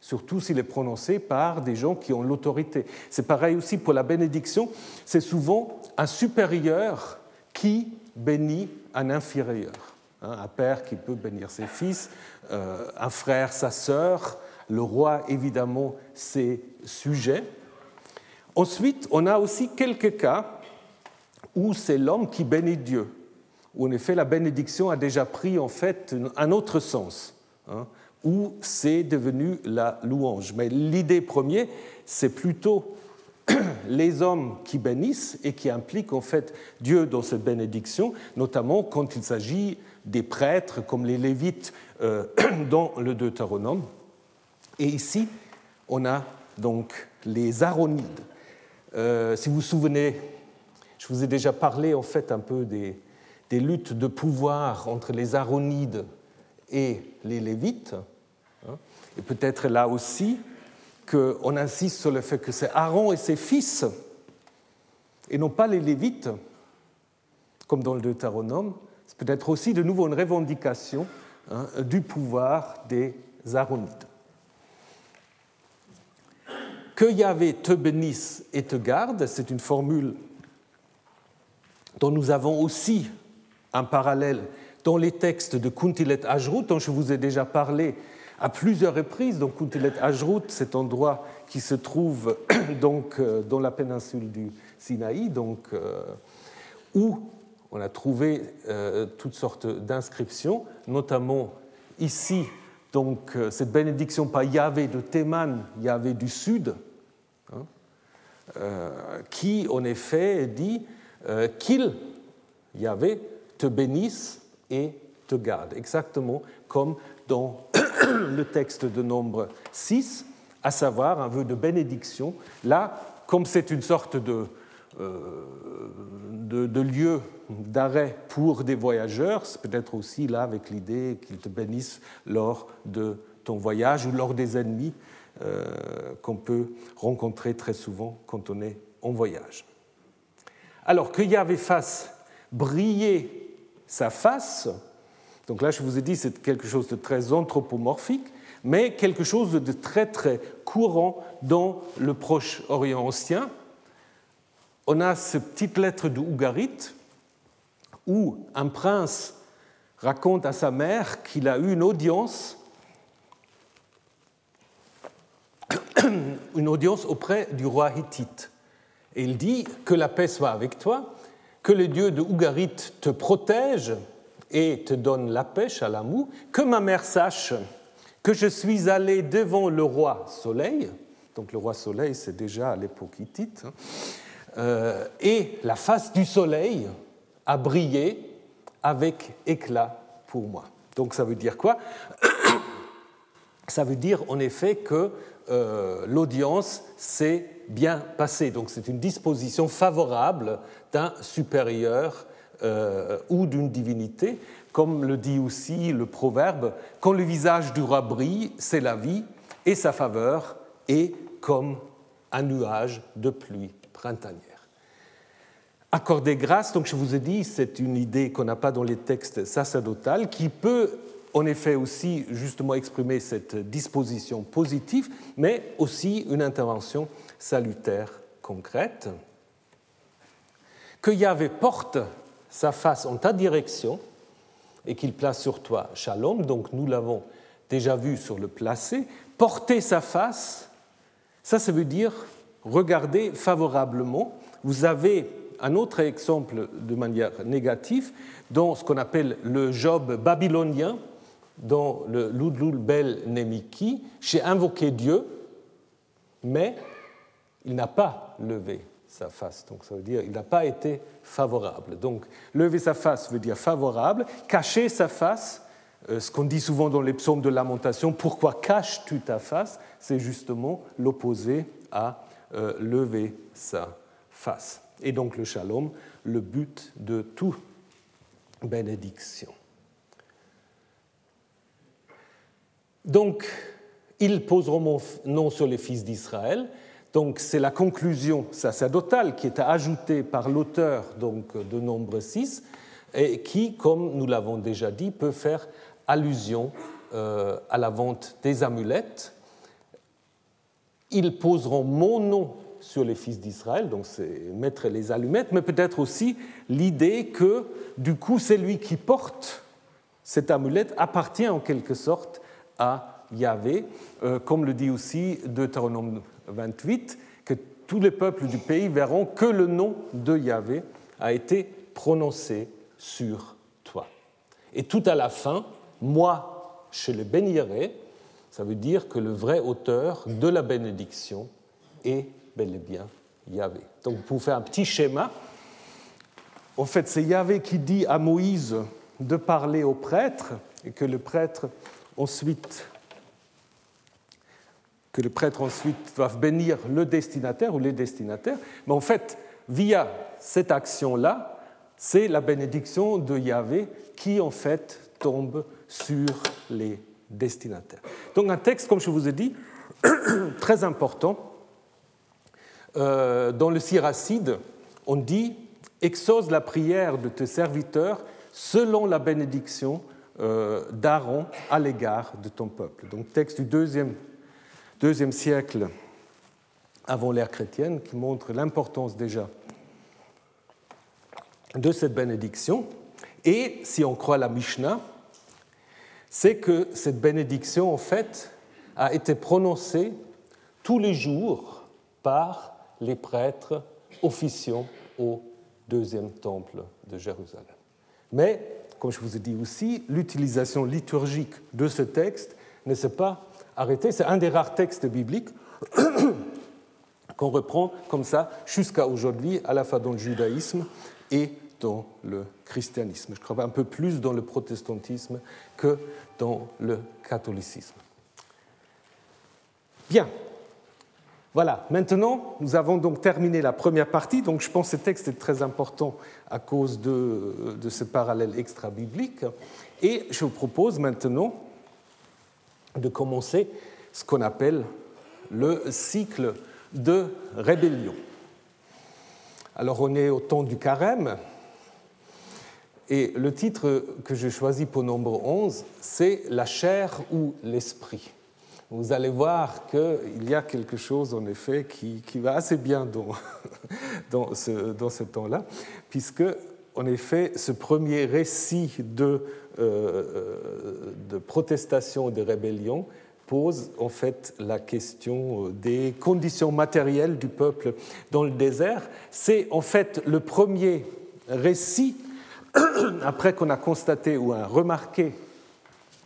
Surtout s'il est prononcé par des gens qui ont l'autorité. C'est pareil aussi pour la bénédiction. C'est souvent un supérieur qui bénit un inférieur? Hein. Un père qui peut bénir ses fils, euh, un frère sa sœur, le roi évidemment ses sujets. Ensuite, on a aussi quelques cas où c'est l'homme qui bénit Dieu, où en effet la bénédiction a déjà pris en fait un autre sens, hein, où c'est devenu la louange. Mais l'idée première, c'est plutôt les hommes qui bénissent et qui impliquent en fait Dieu dans cette bénédiction, notamment quand il s'agit des prêtres comme les Lévites euh, dans le Deutéronome. Et ici, on a donc les Aaronides. Euh, si vous vous souvenez, je vous ai déjà parlé en fait un peu des, luttes de pouvoir entre les Aaronides et les Lévites. Hein. et peut-être là aussi qu'on insiste sur le fait que c'est Aaron et ses fils, et non pas les Lévites, comme dans le Deutéronome. C'est peut-être aussi de nouveau une revendication hein, du pouvoir des Aaronides que Yahvé te bénisse et te garde, c'est une formule dont nous avons aussi un parallèle dans les textes de Kuntilet Ajrut, dont je vous ai déjà parlé à plusieurs reprises. Donc Kuntilet Ajrut, cet endroit qui se trouve donc euh, dans la péninsule du Sinaï, donc, euh, où on a trouvé euh, toutes sortes d'inscriptions, notamment ici donc cette bénédiction par Yahvé de Théman, Yahvé du Sud, hein, qui en effet dit qu'il, Yahvé, te bénisse et te garde, exactement comme dans le texte de Nombre 6, à savoir un vœu de bénédiction. Là, comme c'est une sorte de de, lieu d'arrêt pour des voyageurs. C'est peut-être aussi là avec l'idée qu'ils te bénissent lors de ton voyage ou lors des ennemis qu'on peut rencontrer très souvent quand on est en voyage. Alors que Yahvé fasse briller sa face, donc là je vous ai dit c'est quelque chose de très anthropomorphique, mais quelque chose de très très courant dans le Proche-Orient ancien. On a cette petite lettre de Ougarit où un prince raconte à sa mère qu'il a eu une audience, une audience auprès du roi hittite. Et il dit que la paix soit avec toi, que le dieu de Ougarit te protège et te donne la pêche à l'amour, que ma mère sache que je suis allé devant le roi Soleil, donc le roi Soleil c'est déjà à l'époque hittite, hein, euh, et la face du Soleil a brillé avec éclat pour moi. Donc ça veut dire quoi? Ça veut dire en effet que euh, l'audience s'est bien passée. Donc c'est une disposition favorable d'un supérieur euh, ou d'une divinité. Comme le dit aussi le proverbe, quand le visage du roi brille, c'est la vie, et sa faveur est comme un nuage de pluie printanière. Accorder grâce, donc je vous ai dit, c'est une idée qu'on n'a pas dans les textes sacerdotales, qui peut en effet aussi justement exprimer cette disposition positive, mais aussi une intervention salutaire concrète. Que Yahvé porte sa face en ta direction, et qu'il place sur toi Shalom, donc nous l'avons déjà vu sur le placé, porter sa face, ça, ça veut dire regarder favorablement. Vous avez un autre exemple de manière négative dans ce qu'on appelle le Job babylonien, dans le Ludlul Bel Nemiki. J'ai invoqué Dieu, mais il n'a pas levé sa face. Donc ça veut dire il n'a pas été favorable. Donc lever sa face veut dire favorable. Cacher sa face, euh, ce qu'on dit souvent dans les psaumes de lamentation, pourquoi caches-tu ta face? C'est justement l'opposé à euh, lever sa face. Et donc le shalom, le but de toute bénédiction. Donc, ils poseront mon nom sur les fils d'Israël, donc c'est la conclusion sacerdotale qui est ajoutée par l'auteur donc, de Nombre 6 et qui, comme nous l'avons déjà dit, peut faire allusion euh, à la vente des amulettes. Ils poseront mon nom sur les fils d'Israël, donc c'est mettre les allumettes, mais peut-être aussi l'idée que du coup c'est lui qui porte cette amulette appartient en quelque sorte à Yahvé, euh, comme le dit aussi Deutéronome 28, que tous les peuples du pays verront que le nom de Yahvé a été prononcé sur toi. Et tout à la fin, moi, je le bénirai, ça veut dire que le vrai auteur de la bénédiction est bel et bien Yahvé. Donc pour faire un petit schéma, en fait c'est Yahvé qui dit à Moïse de parler au prêtre et que le prêtre ensuite que le prêtre ensuite doit bénir le destinataire ou les destinataires. Mais en fait, via cette action-là, c'est la bénédiction de Yahvé qui en fait tombe sur les destinataires. Donc un texte, comme je vous ai dit, très important. Euh, dans le Siracide, on dit Exauce la prière de tes serviteurs selon la bénédiction euh, d'Aaron à l'égard de ton peuple. Donc texte du deuxième deuxième siècle avant l'ère chrétienne, qui montre l'importance déjà de cette bénédiction. Et si on croit la Mishnah, c'est que cette bénédiction, en fait, a été prononcée tous les jours par les prêtres officiants au deuxième temple de Jérusalem. Mais, comme je vous ai dit aussi, l'utilisation liturgique de ce texte ne s'est pas C'est un des rares textes bibliques qu'on reprend comme ça jusqu'à aujourd'hui, à la fois dans le judaïsme et dans le christianisme. Je crois un peu plus dans le protestantisme que dans le catholicisme. Bien. Voilà, maintenant, nous avons donc terminé la première partie. Donc, je pense que ce texte est très important à cause de, de ce parallèle extra-biblique. Et je vous propose maintenant de commencer ce qu'on appelle le cycle de rébellion. Alors, on est au temps du carême. Et le titre que j'ai choisi pour nombre 11, c'est La chair ou l'esprit vous allez voir qu'il y a quelque chose, en effet, qui, va assez bien dans, dans ce, dans ce temps-là, puisque, en effet, ce premier récit de, euh, de protestation et de rébellion pose en fait la question des conditions matérielles du peuple dans le désert. C'est en fait le premier récit, après qu'on a constaté ou a remarqué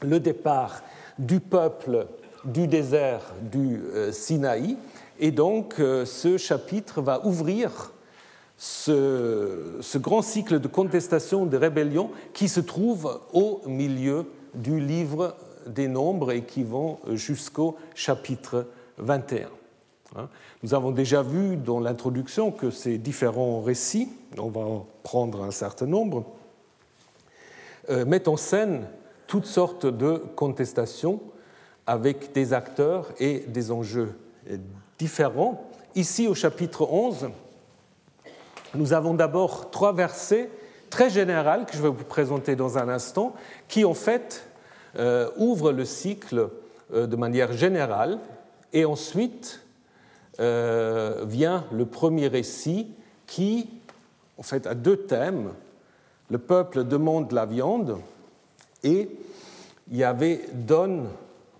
le départ du peuple du désert du euh, Sinaï. Et donc, euh, ce chapitre va ouvrir ce, grand cycle de contestation, de rébellion qui se trouve au milieu du livre des nombres et qui vont jusqu'au chapitre 21. Hein. Nous avons déjà vu dans l'introduction que ces différents récits, on va en prendre un certain nombre, euh, mettent en scène toutes sortes de contestations avec des acteurs et des enjeux différents. Ici, au chapitre 11, nous avons d'abord trois versets très généraux que je vais vous présenter dans un instant, qui en fait euh, ouvrent le cycle euh, de manière générale, et ensuite euh, vient le premier récit qui, en fait, a deux thèmes. Le peuple demande la viande et Yahvé donne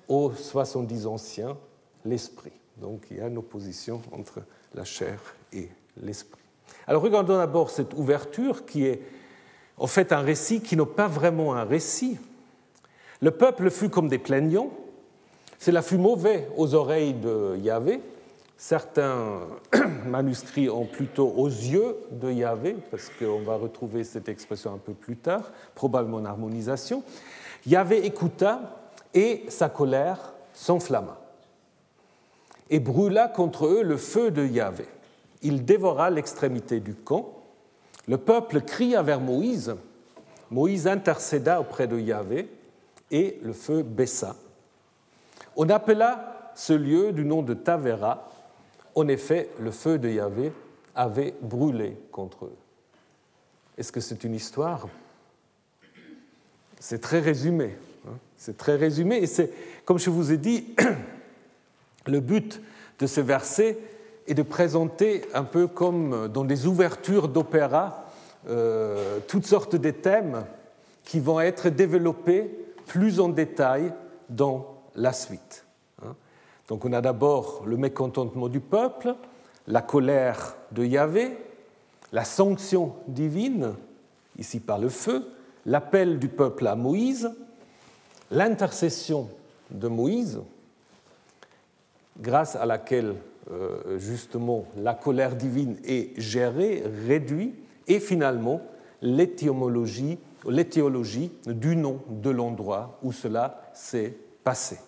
aux 70 anciens l'esprit. Donc il y a une opposition entre la chair et l'esprit. Alors regardons d'abord cette ouverture qui est en fait un récit qui n'est pas vraiment un récit. Le peuple fut comme des plaignants, cela fut mauvais aux oreilles de Yahvé. Certains manuscrits ont plutôt aux yeux de Yahvé, parce qu'on va retrouver cette expression un peu plus tard, probablement en harmonisation. Yahvé écouta et sa colère s'enflamma et brûla contre eux le feu de Yahvé. Il dévora l'extrémité du camp. Le peuple cria vers Moïse. Moïse intercéda auprès de Yahvé et le feu baissa. On appela ce lieu du nom de Tavera. En effet, le feu de Yahvé avait brûlé contre eux. Est-ce que c'est une histoire? C'est très résumé. Hein. C'est très résumé et c'est, comme je vous ai dit, le but de ce verset est de présenter un peu comme dans des ouvertures d'opéra euh, toutes sortes de thèmes qui vont être développés plus en détail dans la suite. Hein. Donc on a d'abord le mécontentement du peuple, la colère de Yahvé, la sanction divine, ici par le feu, l'appel du peuple à Moïse, l'intercession de Moïse, grâce à laquelle justement la colère divine est gérée, réduite, et finalement l'étymologie, l'éthiologie du nom de l'endroit où cela s'est passé.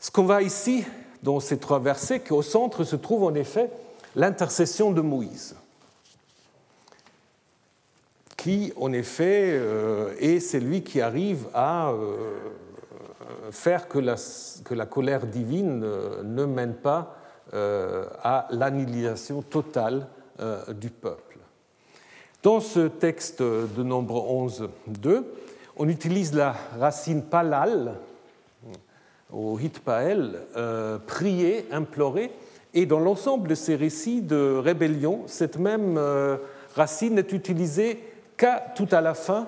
Ce qu'on voit ici dans ces trois versets, qu'au centre se trouve en effet l'intercession de Moïse qui, en effet, euh, est celui qui arrive à euh, faire que la, que la, colère divine euh, ne mène pas à l'annihilation totale du peuple. Dans ce texte de nombre 11, 2, on utilise la racine palal, au hitpael, prier, implorer, et dans l'ensemble de ces récits de rébellion, cette même racine est utilisée qu'à tout à la fin,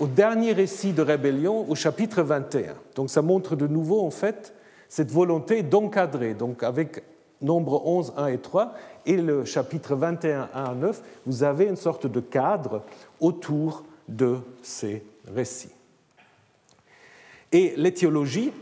au dernier récit de rébellion, au chapitre 21. Donc ça montre de nouveau, en fait, cette volonté d'encadrer. Donc avec nombre 11, 1 et 3, et le chapitre 21, 1 à 9, vous avez une sorte de cadre autour de ces récits. Et l'éthiologie,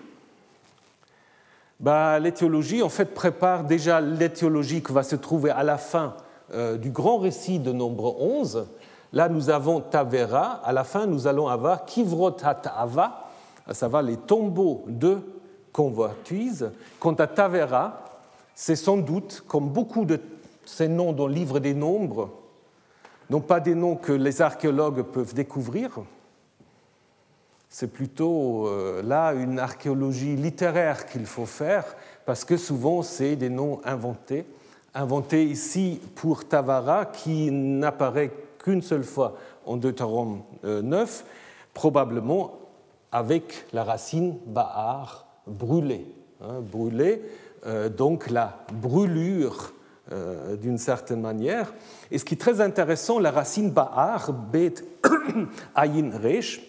bah, l'éthiologie, en fait, prépare déjà l'éthiologie qui va se trouver à la fin euh, du grand récit de nombre 11, Là, nous avons Tavera. À la fin, nous allons avoir Kivrot à savoir les tombeaux de convoitise. Quant à Tavera, c'est sans doute, comme beaucoup de ces noms dans le livre des nombres, non pas des noms que les archéologues peuvent découvrir, c'est plutôt euh, là une archéologie littéraire qu'il faut faire, parce que souvent c'est des noms inventés, inventés ici pour Tavara, qui n'apparaît qu'une seule fois en Deutéronome 9, probablement avec la racine Baar, brûlé. Hein, brûlé, euh, donc la brûlure euh, d'une certaine manière. Et ce qui est très intéressant, la racine Baar, Bet Ayin Resh,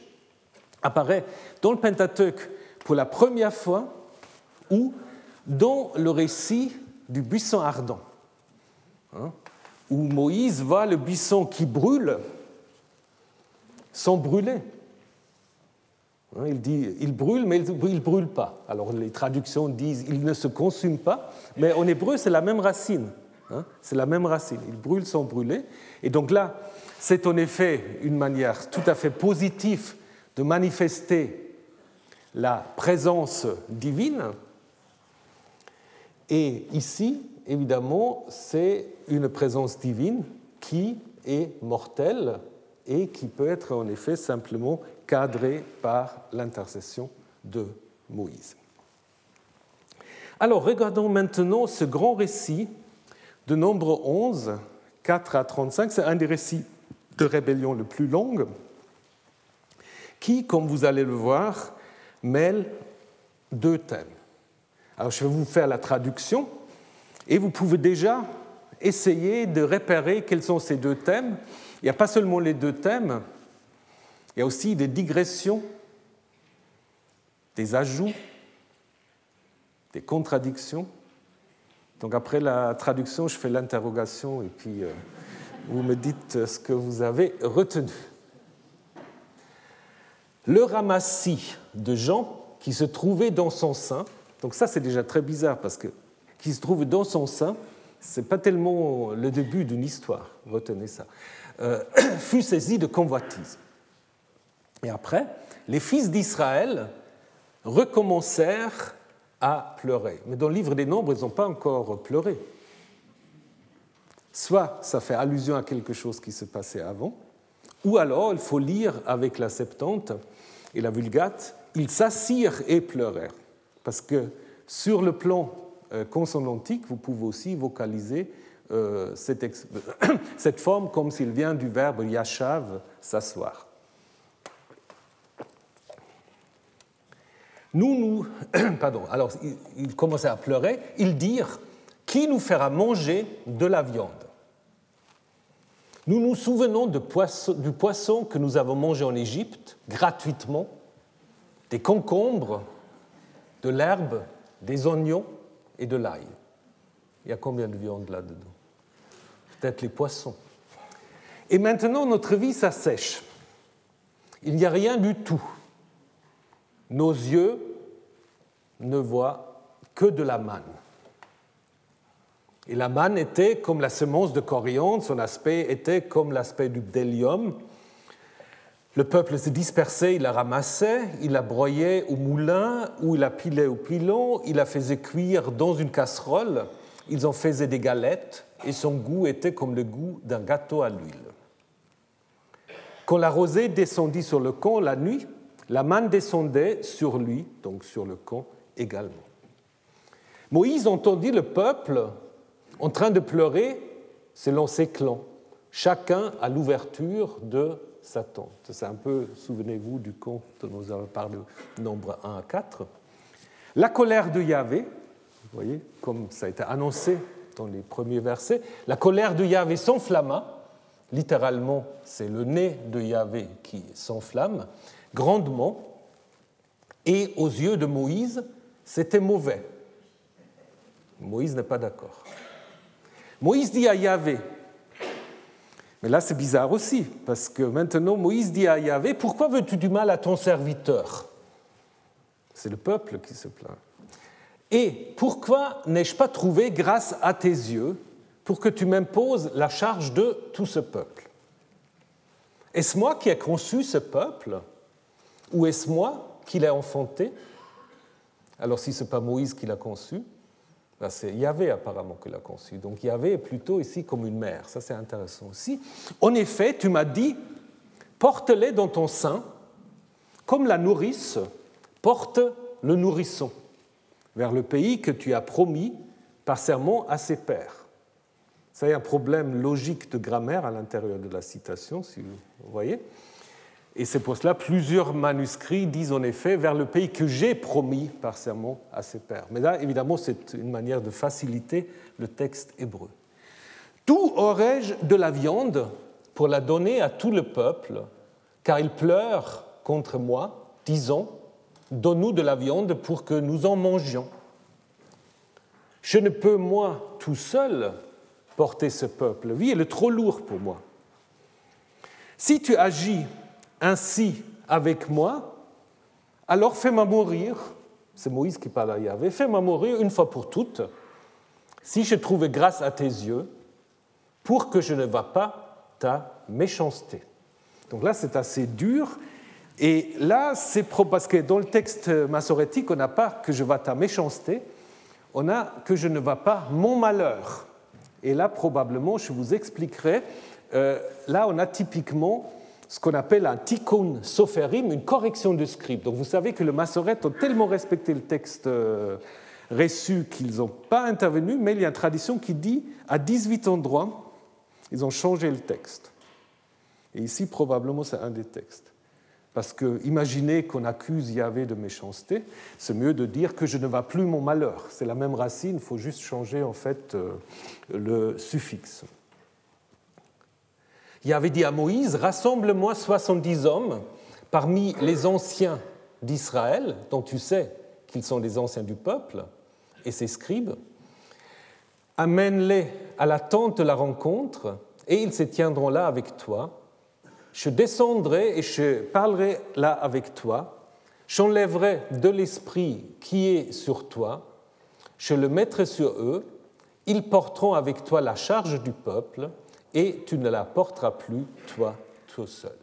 apparaît dans le Pentateuque pour la première fois ou dans le récit du buisson ardent, hein, où Moïse voit le buisson qui brûle sans brûler. Hein, il dit il brûle, mais il ne brûle pas. Alors les traductions disent il ne se consume pas, mais en hébreu c'est la même racine. Hein, c'est la même racine. Il brûle sans brûler. Et donc là, c'est en effet une manière tout à fait positive de manifester la présence divine. Et ici, évidemment, c'est une présence divine qui est mortelle et qui peut être en effet simplement cadrée par l'intercession de Moïse. Alors regardons maintenant ce grand récit de Nombre 11, 4 à 35. C'est un des récits de rébellion le plus long, qui, comme vous allez le voir, mêle deux thèmes. Alors je vais vous faire la traduction et vous pouvez déjà essayer de repérer quels sont ces deux thèmes il n'y a pas seulement les deux thèmes, il y a aussi des digressions, des ajouts, des contradictions. Donc après la traduction, je fais l'interrogation et puis euh, vous me dites ce que vous avez retenu. Le ramassis de Jean qui se trouvait dans son sein, donc ça c'est déjà très bizarre parce que qui se trouve dans son sein, ce n'est pas tellement le début d'une histoire, retenez ça. Euh, fut saisi de convoitise. Et après, les fils d'Israël recommencèrent à pleurer. Mais dans le livre des Nombres, ils n'ont pas encore pleuré. Soit ça fait allusion à quelque chose qui se passait avant, ou alors il faut lire avec la Septante et la Vulgate, ils s'assirent et pleurèrent. Parce que sur le plan consonantique, vous pouvez aussi vocaliser euh, cette, forme comme s'il vient du verbe yashav, s'asseoir. Nous, nous, pardon, alors ils commençaient à pleurer, ils dirent Qui nous fera manger de la viande? Nous nous souvenons du poisson que nous avons mangé en Égypte gratuitement, des concombres, de l'herbe, des oignons et de l'ail. Il y a combien de viande là-dedans? Peut-être les poissons. Et maintenant, notre vie s'assèche. Il n'y a rien du tout. Nos yeux ne voient que de la manne. Et la manne était comme la semence de coriandre, son aspect était comme l'aspect du bdellium. Le peuple se dispersait, il la ramassait, il la broyait au moulin ou il la pilait au pilon, il la faisait cuire dans une casserole, ils en faisaient des galettes et son goût était comme le goût d'un gâteau à l'huile. Quand la rosée descendit sur le camp la nuit, la manne descendait sur lui, donc sur le camp également. Moïse entendit le peuple en train de pleurer selon ses clans, chacun à l'ouverture de sa tente. C'est un peu, souvenez-vous du conte dont nous avons parlé, nombre 1 à 4. La colère de Yahvé, vous voyez, comme ça a été annoncé dans les premiers versets, la colère de Yahvé s'enflamma, littéralement c'est le nez de Yahvé qui s'enflamme, grandement, et aux yeux de Moïse, c'était mauvais. Moïse n'est pas d'accord. Moïse dit à Yahvé, mais là c'est bizarre aussi, parce que maintenant Moïse dit à Yahvé, pourquoi veux-tu du mal à ton serviteur? C'est le peuple qui se plaint. Et pourquoi n'ai-je pas trouvé grâce à tes yeux pour que tu m'imposes la charge de tout ce peuple? Est-ce moi qui ai conçu ce peuple ou est-ce moi qui l'ai enfanté? Alors si ce n'est pas Moïse qui l'a conçu, C'est Yahvé apparemment qui l'a conçu. Donc Yahvé est plutôt ici comme une mère. Ça c'est intéressant aussi. En effet, tu m'as dit, porte-les dans ton sein, comme la nourrice porte le nourrisson, vers le pays que tu as promis par serment à ses pères. Ça y a un problème logique de grammaire à l'intérieur de la citation, si vous voyez. Et c'est pour cela plusieurs manuscrits disent en effet vers le pays que j'ai promis par serment à ses pères. Mais là, évidemment, c'est une manière de faciliter le texte hébreu. Tout aurais-je de la viande pour la donner à tout le peuple, car ils pleurent contre moi, disons, donne-nous de la viande pour que nous en mangions. Je ne peux, moi, tout seul, porter ce peuple. Oui, il est trop lourd pour moi. Si tu agis ainsi avec moi, alors fais-moi mourir, c'est Moïse qui parle à Yahvé, fais-moi mourir une fois pour toutes, si je trouve grâce à tes yeux, pour que je ne va pas ta méchanceté. Donc là, c'est assez dur. Et là, c'est parce que dans le texte massorétique, on n'a pas que je va ta méchanceté, on a que je ne va pas mon malheur. Et là, probablement, je vous expliquerai, euh, là, on a typiquement ce qu'on appelle un tikkun soferim, une correction de script. Donc vous savez que le Massoret ont tellement respecté le texte euh, reçu qu'ils n'ont pas intervenu, mais il y a une tradition qui dit à 18 endroits, ils ont changé le texte. Et ici, probablement, c'est un des textes. Parce que imaginez qu'on accuse Yahvé de méchanceté, c'est mieux de dire que je ne vas plus mon malheur. C'est la même racine, il faut juste changer en fait euh, le suffixe. Il avait dit à Moïse, rassemble-moi 70 hommes parmi les anciens d'Israël, dont tu sais qu'ils sont les anciens du peuple, et ses scribes, amène-les à la tente de la rencontre, et ils se tiendront là avec toi. Je descendrai et je parlerai là avec toi. J'enlèverai de l'esprit qui est sur toi. Je le mettrai sur eux. Ils porteront avec toi la charge du peuple et tu ne la porteras plus, toi, tout seul.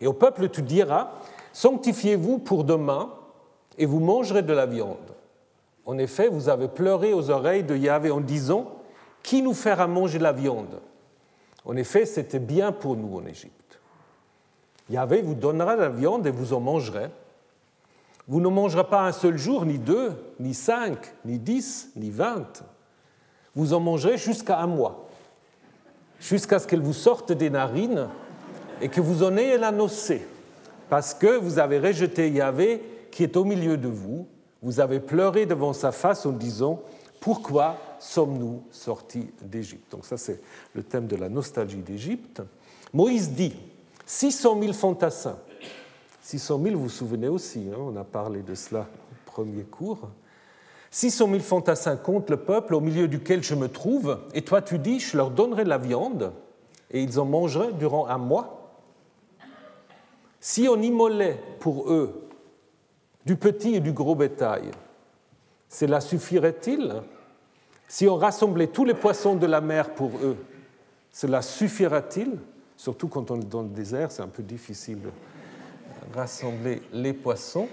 Et au peuple, tu diras, sanctifiez-vous pour demain, et vous mangerez de la viande. En effet, vous avez pleuré aux oreilles de Yahvé en disant, qui nous fera manger la viande? En effet, c'était bien pour nous en Égypte. Yahvé vous donnera la viande et vous en mangerez. Vous ne mangerez pas un seul jour, ni deux, ni cinq, ni dix, ni vingt. Vous en mangerez jusqu'à un mois jusqu'à ce qu'elle vous sorte des narines et que vous en ayez la nocée, parce que vous avez rejeté Yahvé qui est au milieu de vous, vous avez pleuré devant sa face en disant Pourquoi sommes-nous sortis d'Égypte? Donc, ça, c'est le thème de la nostalgie d'Égypte. Moïse dit 600 000 fantassins. 600 000, vous vous souvenez aussi, hein, on a parlé de cela au premier cours. 600 000 fantassins contre le peuple au milieu duquel je me trouve, et toi tu dis, je leur donnerai de la viande, et ils en mangeraient durant un mois. Si on immolait pour eux du petit et du gros bétail, cela suffirait-il? Si on rassemblait tous les poissons de la mer pour eux, cela suffira-t-il? Surtout quand on est dans le désert, c'est un peu difficile de rassembler les poissons.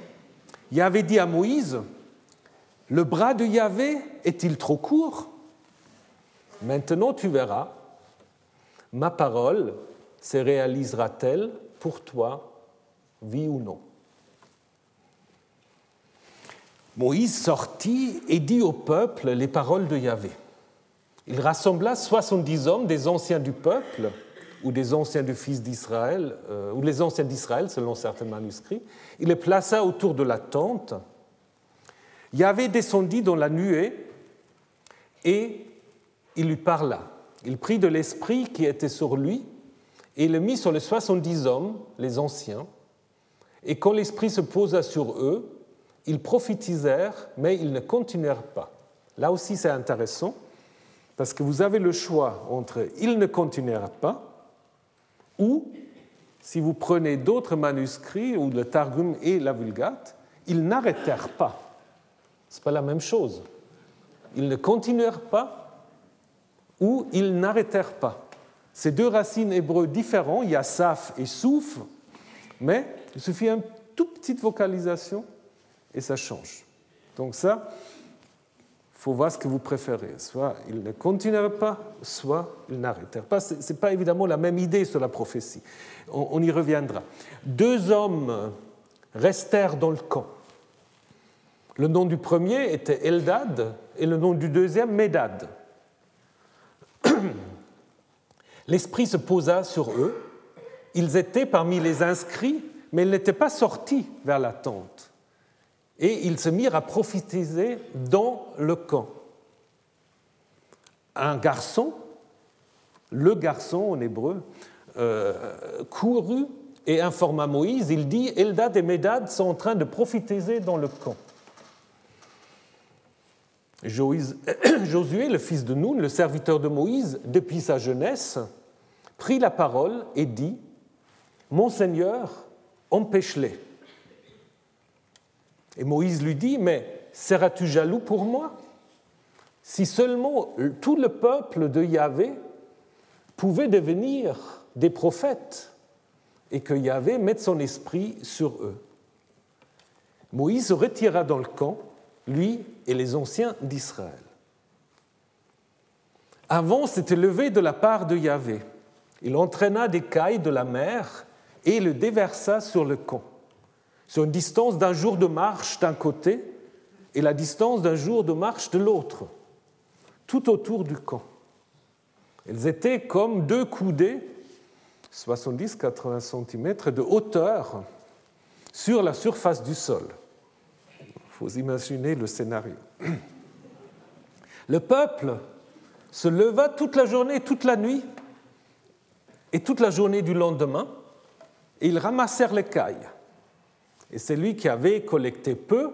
Il avait dit à Moïse, le bras de Yahvé est-il trop court? Maintenant tu verras, ma parole se réalisera-t-elle pour toi, oui ou non? Moïse sortit et dit au peuple les paroles de Yahvé. Il rassembla 70 hommes des anciens du peuple, ou des anciens du fils d'Israël, euh, ou les anciens d'Israël selon certains manuscrits. Il les plaça autour de la tente Yahvé descendit dans la nuée et il lui parla. Il prit de l'esprit qui était sur lui et le mit sur les soixante-dix hommes, les anciens. Et quand l'esprit se posa sur eux, ils prophétisèrent, mais ils ne continuèrent pas. Là aussi, c'est intéressant, parce que vous avez le choix entre ils ne continuèrent pas ou, si vous prenez d'autres manuscrits, ou le Targum et la Vulgate, ils n'arrêtèrent pas. Ce n'est pas la même chose. Ils ne continuèrent pas ou ils n'arrêtèrent pas. Ces deux racines hébreux différents, il y a saf et souf, mais il suffit une toute petite vocalisation et ça change. Donc ça, il faut voir ce que vous préférez. Soit ils ne continuèrent pas, soit ils n'arrêtèrent pas. Ce n'est pas évidemment la même idée sur la prophétie. On, y reviendra. Deux hommes restèrent dans le camp. Le nom du premier était Eldad et le nom du deuxième Médad. L'Esprit se posa sur eux. Ils étaient parmi les inscrits, mais ils n'étaient pas sortis vers la tente et ils se mirent à prophétiser dans le camp. Un garçon, le garçon en hébreu, euh, courut et informa Moïse. Il dit Eldad et Médad sont en train de prophétiser dans le camp. Josué, le fils de Noun, le serviteur de Moïse, depuis sa jeunesse, prit la parole et dit Mon Seigneur, empêche-les. Et Moïse lui dit, mais seras-tu jaloux pour moi Si seulement tout le peuple de Yahvé pouvait devenir des prophètes et que Yahvé mette son esprit sur eux. Moïse se retira dans le camp, lui et les anciens d'Israël. Avant s'était levé de la part de Yahvé. Il entraîna des cailles de la mer et le déversa sur le camp sur une distance d'un jour de marche d'un côté et la distance d'un jour de marche de l'autre, tout autour du camp. Elles étaient comme deux coudées, 70-80 cm de hauteur, sur la surface du sol. Faut imaginer le scénario. Le peuple se leva toute la journée, toute la nuit et toute la journée du lendemain, et ils ramassèrent les cailles. Et celui qui avait collecté peu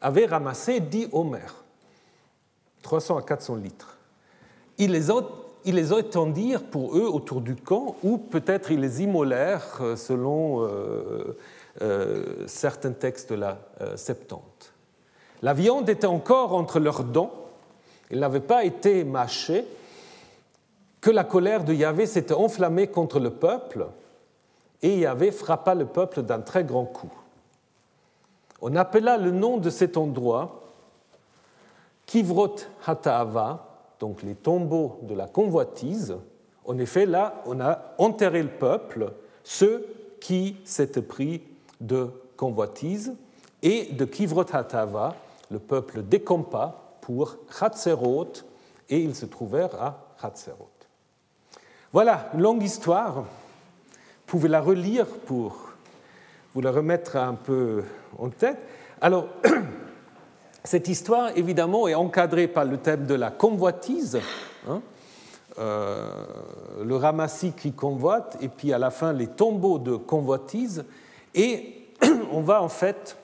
avait ramassé 10 homères, 300 à 400 litres. Ils les, ils les étendirent pour eux autour du camp, ou peut-être ils les immolèrent euh, selon euh, euh, certains textes de la Septante. La viande était encore entre leurs dents, elle n'avait pas été mâchée, que la colère de Yahvé s'était enflammée contre le peuple, et Yahvé frappa le peuple d'un très grand coup. On appela le nom de cet endroit Kivrot Hata'ava, donc les tombeaux de la convoitise. En effet, là, on a enterré le peuple, ceux qui s'étaient pris de convoitise, et de Kivrot Hata'ava, le peuple décampa pour Hatzerot, et ils se trouvèrent à Hatzerot. Voilà, une longue histoire. Vous pouvez la relire pour vous la remettre un peu en tête. Alors, cette histoire, évidemment, est encadrée par le thème de la convoitise, hein, euh, le ramassis qui convoite, et puis à la fin, les tombeaux de convoitise. Et on voit en fait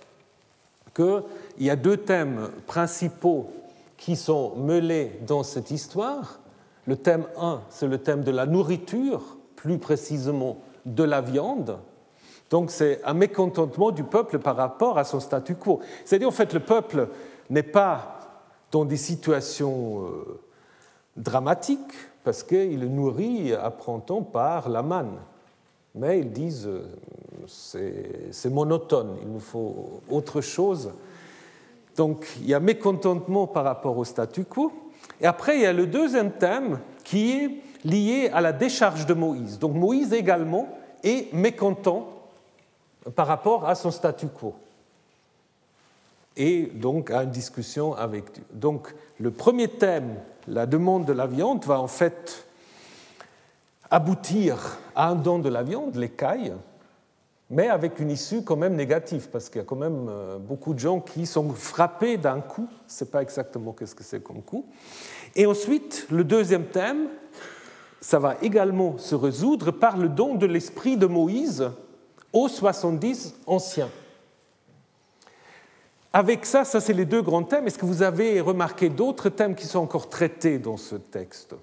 qu'il y a deux thèmes principaux qui sont mêlés dans cette histoire. Le thème 1, c'est le thème de la nourriture, plus précisément de la viande, donc c'est un mécontentement du peuple par rapport à son statu quo. C'est-à-dire, en fait, le peuple n'est pas dans des situations euh, dramatiques, parce qu'il est nourri à printemps par la manne. Mais ils disent, euh, c'est monotone, il nous faut autre chose. Donc il y a mécontentement par rapport au statu quo. Et après, il y a le deuxième thème qui est lié à la décharge de Moïse. Donc Moïse également est mécontent par rapport à son statu quo. Et donc à une discussion avec Dieu. Donc le premier thème, la demande de la viande, va en fait aboutir à un don de la viande, l'écaille, mais avec une issue quand même négative, parce qu'il y a quand même euh, beaucoup de gens qui sont frappés d'un coup, sais pas exactement qu'est-ce que c'est comme coup. Et ensuite, le deuxième thème, ça va également se résoudre par le don de l'esprit de Moïse aux 70 anciens. Avec ça, ça c'est les deux grands thèmes. Est-ce que vous avez remarqué d'autres thèmes qui sont encore traités dans ce texte?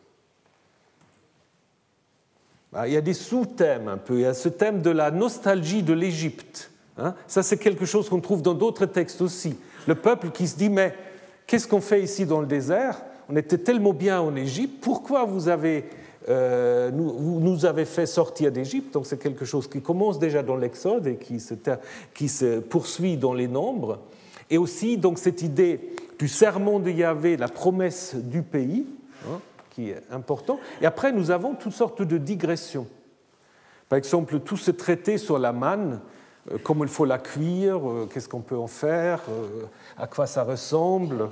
Il y a des sous-thèmes un peu. Il y a ce thème de la nostalgie de l'Égypte. Hein. ça, c'est quelque chose qu'on trouve dans d'autres textes aussi. Le peuple qui se dit, mais qu'est-ce qu'on fait ici dans le désert? On était tellement bien en Égypte, pourquoi vous avez euh, nous, nous avez fait sortir d'Égypte, donc c'est quelque chose qui commence déjà dans l'Exode et qui se, qui se, poursuit dans les nombres. Et aussi donc cette idée du sermon de Yahvé, la promesse du pays, hein, qui est important. Et après, nous avons toutes sortes de digressions. Par exemple, tout ce traité sur la manne, euh, comment il faut la cuire, euh, qu'est-ce qu'on peut en faire, euh, à quoi ça ressemble.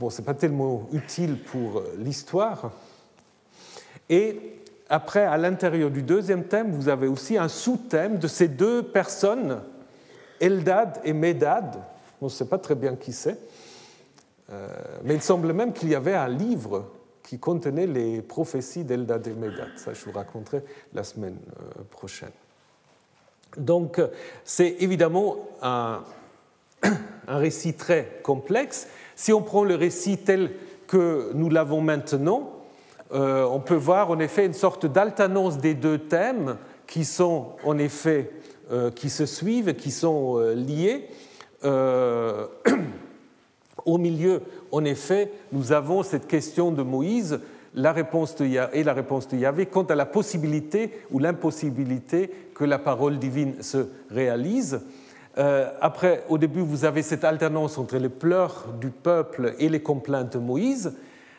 Bon, ce n'est pas tellement utile pour l'histoire. Et après, à l'intérieur du deuxième thème, vous avez aussi un sous-thème de ces deux personnes, Eldad et Medad. On ne sait pas très bien qui c'est, mais il semble même qu'il y avait un livre qui contenait les prophéties d'Eldad et Medad. Ça, je vous raconterai la semaine prochaine. Donc c'est évidemment un, récit très complexe. Si on prend le récit tel que nous l'avons maintenant, euh, on peut voir en effet une sorte d'alternance des deux thèmes qui sont en effet euh, qui se suivent, qui sont euh, liés. au milieu, en effet, nous avons cette question de Moïse la réponse de et la réponse de Yahvé quant à la possibilité ou l'impossibilité que la parole divine se réalise. Euh, après, au début, vous avez cette alternance entre les pleurs du peuple et les complaintes de Moïse.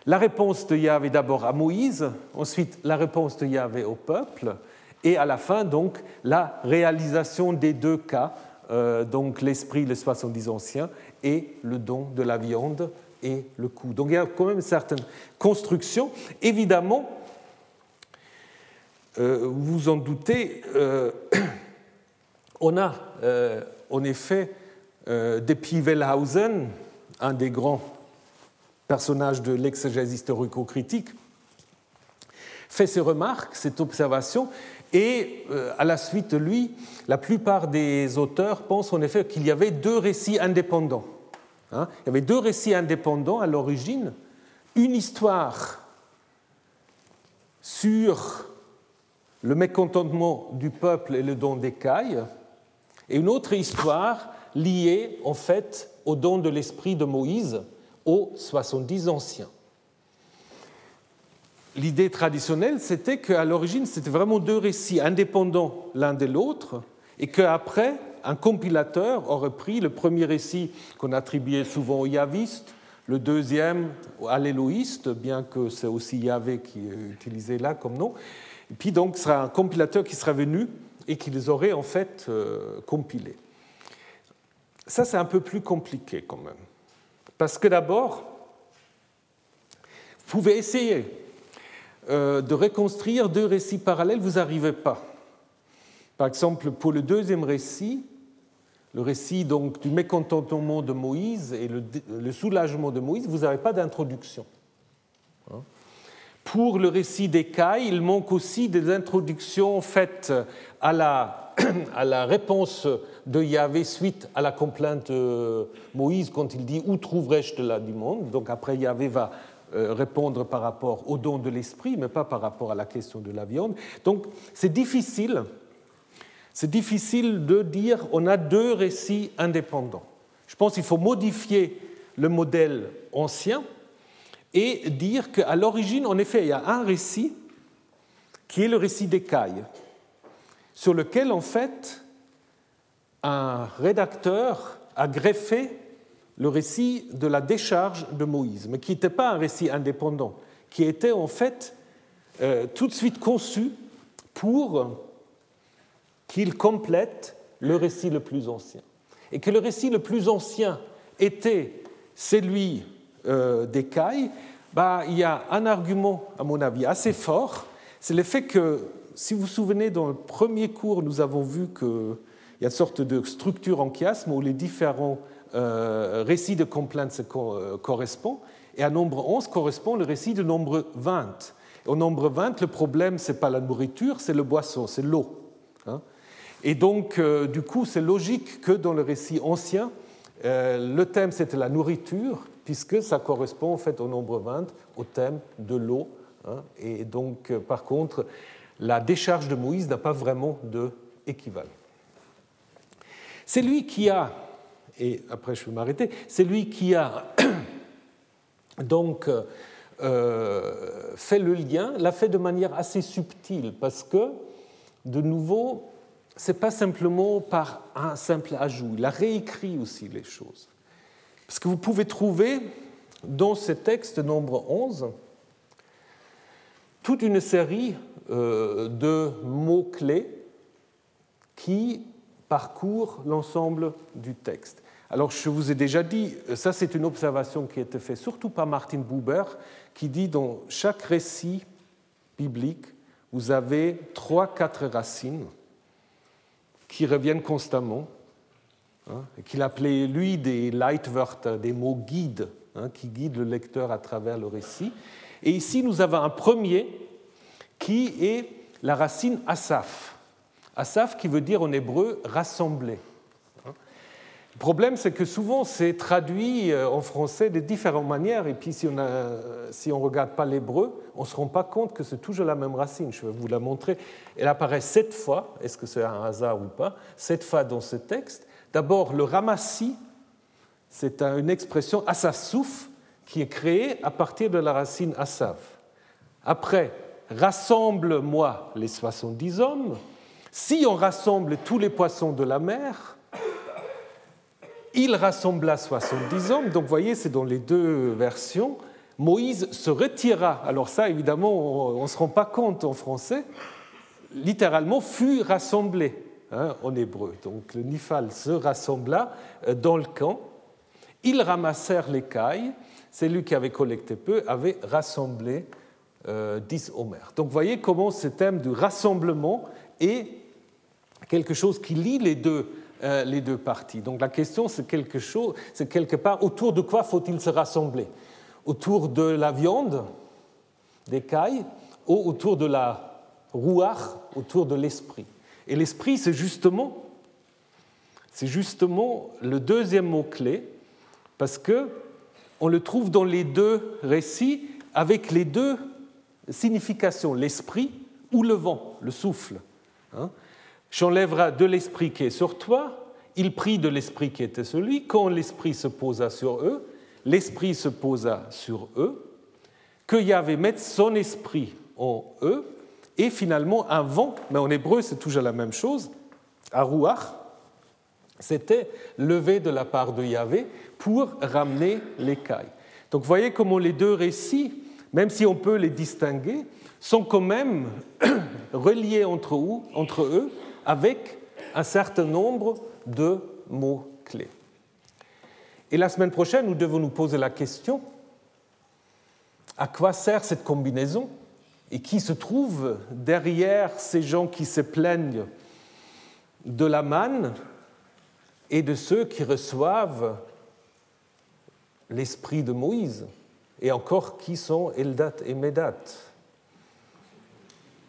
La réponse de Yahvé d'abord à Moïse, ensuite la réponse de Yahvé au peuple, et à la fin, donc, la réalisation des deux cas, euh, donc l'esprit, les 70 anciens, et le don de la viande et le coût. Donc il y a quand même une certaine construction. Évidemment, euh, vous en doutez, euh, on a euh, en effet depuis Wellhausen, un des grands personnages de l'exégèse historico-critique, fait ces remarques, cette observation, et à la suite de lui, la plupart des auteurs pensent en effet qu'il y avait deux récits indépendants. Hein? Il y avait deux récits indépendants à l'origine, une histoire sur le mécontentement du peuple et le don d'écailles, et une autre histoire liée en fait au don de l'esprit de Moïse aux 70 anciens. L'idée traditionnelle, c'était qu'à l'origine, c'était vraiment deux récits indépendants l'un de l'autre, et qu'après, un compilateur aurait pris le premier récit qu'on attribuait souvent aux yavistes, le deuxième à l'éloïste, bien que c'est aussi Yahvé qui est utilisé là comme nom. Et puis donc, ce sera un compilateur qui sera venu et qui les aurait en fait euh, compilés. Ça, c'est un peu plus compliqué quand même. Parce que d'abord, vous pouvez essayer euh, de reconstruire deux récits parallèles, vous n'arrivez pas. Par exemple, pour le deuxième récit, le récit donc du mécontentement de Moïse et le, soulagement de Moïse, vous n'avez pas d'introduction. Hein. Pour le récit d'Écaille, il manque aussi des introductions faites à la, réponse de Yahvé suite à la complainte de Moïse quand il dit Où trouverai-je de la du Donc après, Yahvé va euh, répondre par rapport au don de l'esprit, mais pas par rapport à la question de la viande. Donc c'est difficile c'est difficile de dire on a deux récits indépendants. Je pense qu'il faut modifier le modèle ancien et dire qu'à l'origine, en effet, il y a un récit qui est le récit d'Écaille, sur lequel, en fait, un rédacteur a greffé le récit de la décharge de Moïse, mais qui n'était pas un récit indépendant, qui était en fait euh, tout de suite conçu pour qu'il complète le récit le plus ancien. Et que le récit le plus ancien était celui euh, d'Écaille, bah, il y a un argument, à mon avis, assez fort, c'est le fait que, si vous vous souvenez, dans le premier cours, nous avons vu qu'il y a une sorte de structure en chiasme où les différents euh, récits de complaintes se euh, correspondent, et à nombre 11 correspond le récit de nombre 20. au nombre 20, le problème, ce n'est pas la nourriture, c'est le boisson, c'est l'eau. Et donc, euh, du coup, c'est logique que dans le récit ancien, euh, le thème c'était la nourriture, puisque ça correspond en fait au nombre 20, au thème de l'eau. Hein. et donc, euh, par contre, la décharge de Moïse n'a pas vraiment d'équivalent. C'est lui qui a, et après je vais m'arrêter, c'est lui qui a donc fait le lien, l'a fait de manière assez subtile, parce que, de nouveau, n'est pas simplement par un simple ajout, il a réécrit aussi les choses. Parce que vous pouvez trouver dans ce texte nombre 11 toute une série euh, de mots-clés qui parcourent l'ensemble du texte. Alors je vous ai déjà dit, ça c'est une observation qui a été faite surtout par Martin Buber, qui dit dans chaque récit biblique, vous avez trois, quatre racines qui reviennent constamment, hein, qu'il appelait lui des Leitwörter, des mots guides, hein, qui guident le lecteur à travers le récit. Et ici, nous avons un premier qui est la racine asaf. Asaf qui veut dire en hébreu rassemblé. Le problème, c'est que souvent, c'est traduit euh, en français de différentes manières, et puis si on ne regarde pas l'hébreu, on ne se rend pas compte que c'est toujours la même racine. Je vais vous la montrer. Elle apparaît sept fois, est-ce que c'est un hasard ou pas, sept fois dans ce texte. D'abord, le ramassi, c'est une expression asassouf qui est créée à partir de la racine asav. Après, rassemble-moi les 70 hommes. Si on rassemble tous les poissons de la mer, il rassembla 70 hommes, donc vous voyez, c'est dans les deux versions. Moïse se retira, alors ça évidemment on ne se rend pas compte en français, littéralement fut rassemblé hein, en hébreu. Donc le Nifal se rassembla euh, dans le camp, ils ramassèrent les cailles, celui qui avait collecté peu avait rassemblé euh, 10 homères. Donc vous voyez comment ce thème du rassemblement est quelque chose qui lie les deux euh, les deux parties. Donc la question, c'est quelque chose, c'est quelque part autour de quoi faut-il se rassembler? Autour de la viande, des cailles, ou autour de la rouar, autour de l'esprit? Et l'esprit, c'est justement, c'est justement le deuxième mot clé, parce que on le trouve dans les deux récits avec les deux significations, l'esprit ou le vent, le souffle. Hein J'enlèverai de l'esprit qui est sur toi. Il prit de l'esprit qui était sur lui. Quand l'esprit se posa sur eux, l'esprit se posa sur eux. Que Yahvé mette son esprit en eux. Et finalement, un vent, mais en hébreu c'est toujours la même chose, Arouach, c'était levé de la part de Yahvé pour ramener l'écaille. Donc vous voyez comment les deux récits, même si on peut les distinguer, sont quand même reliés entre eux avec un certain nombre de mots-clés. Et la semaine prochaine, nous devons nous poser la question, à quoi sert cette combinaison et qui se trouve derrière ces gens qui se plaignent de la manne et de ceux qui reçoivent l'esprit de Moïse, et encore qui sont Eldat et Médat?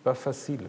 Pas facile.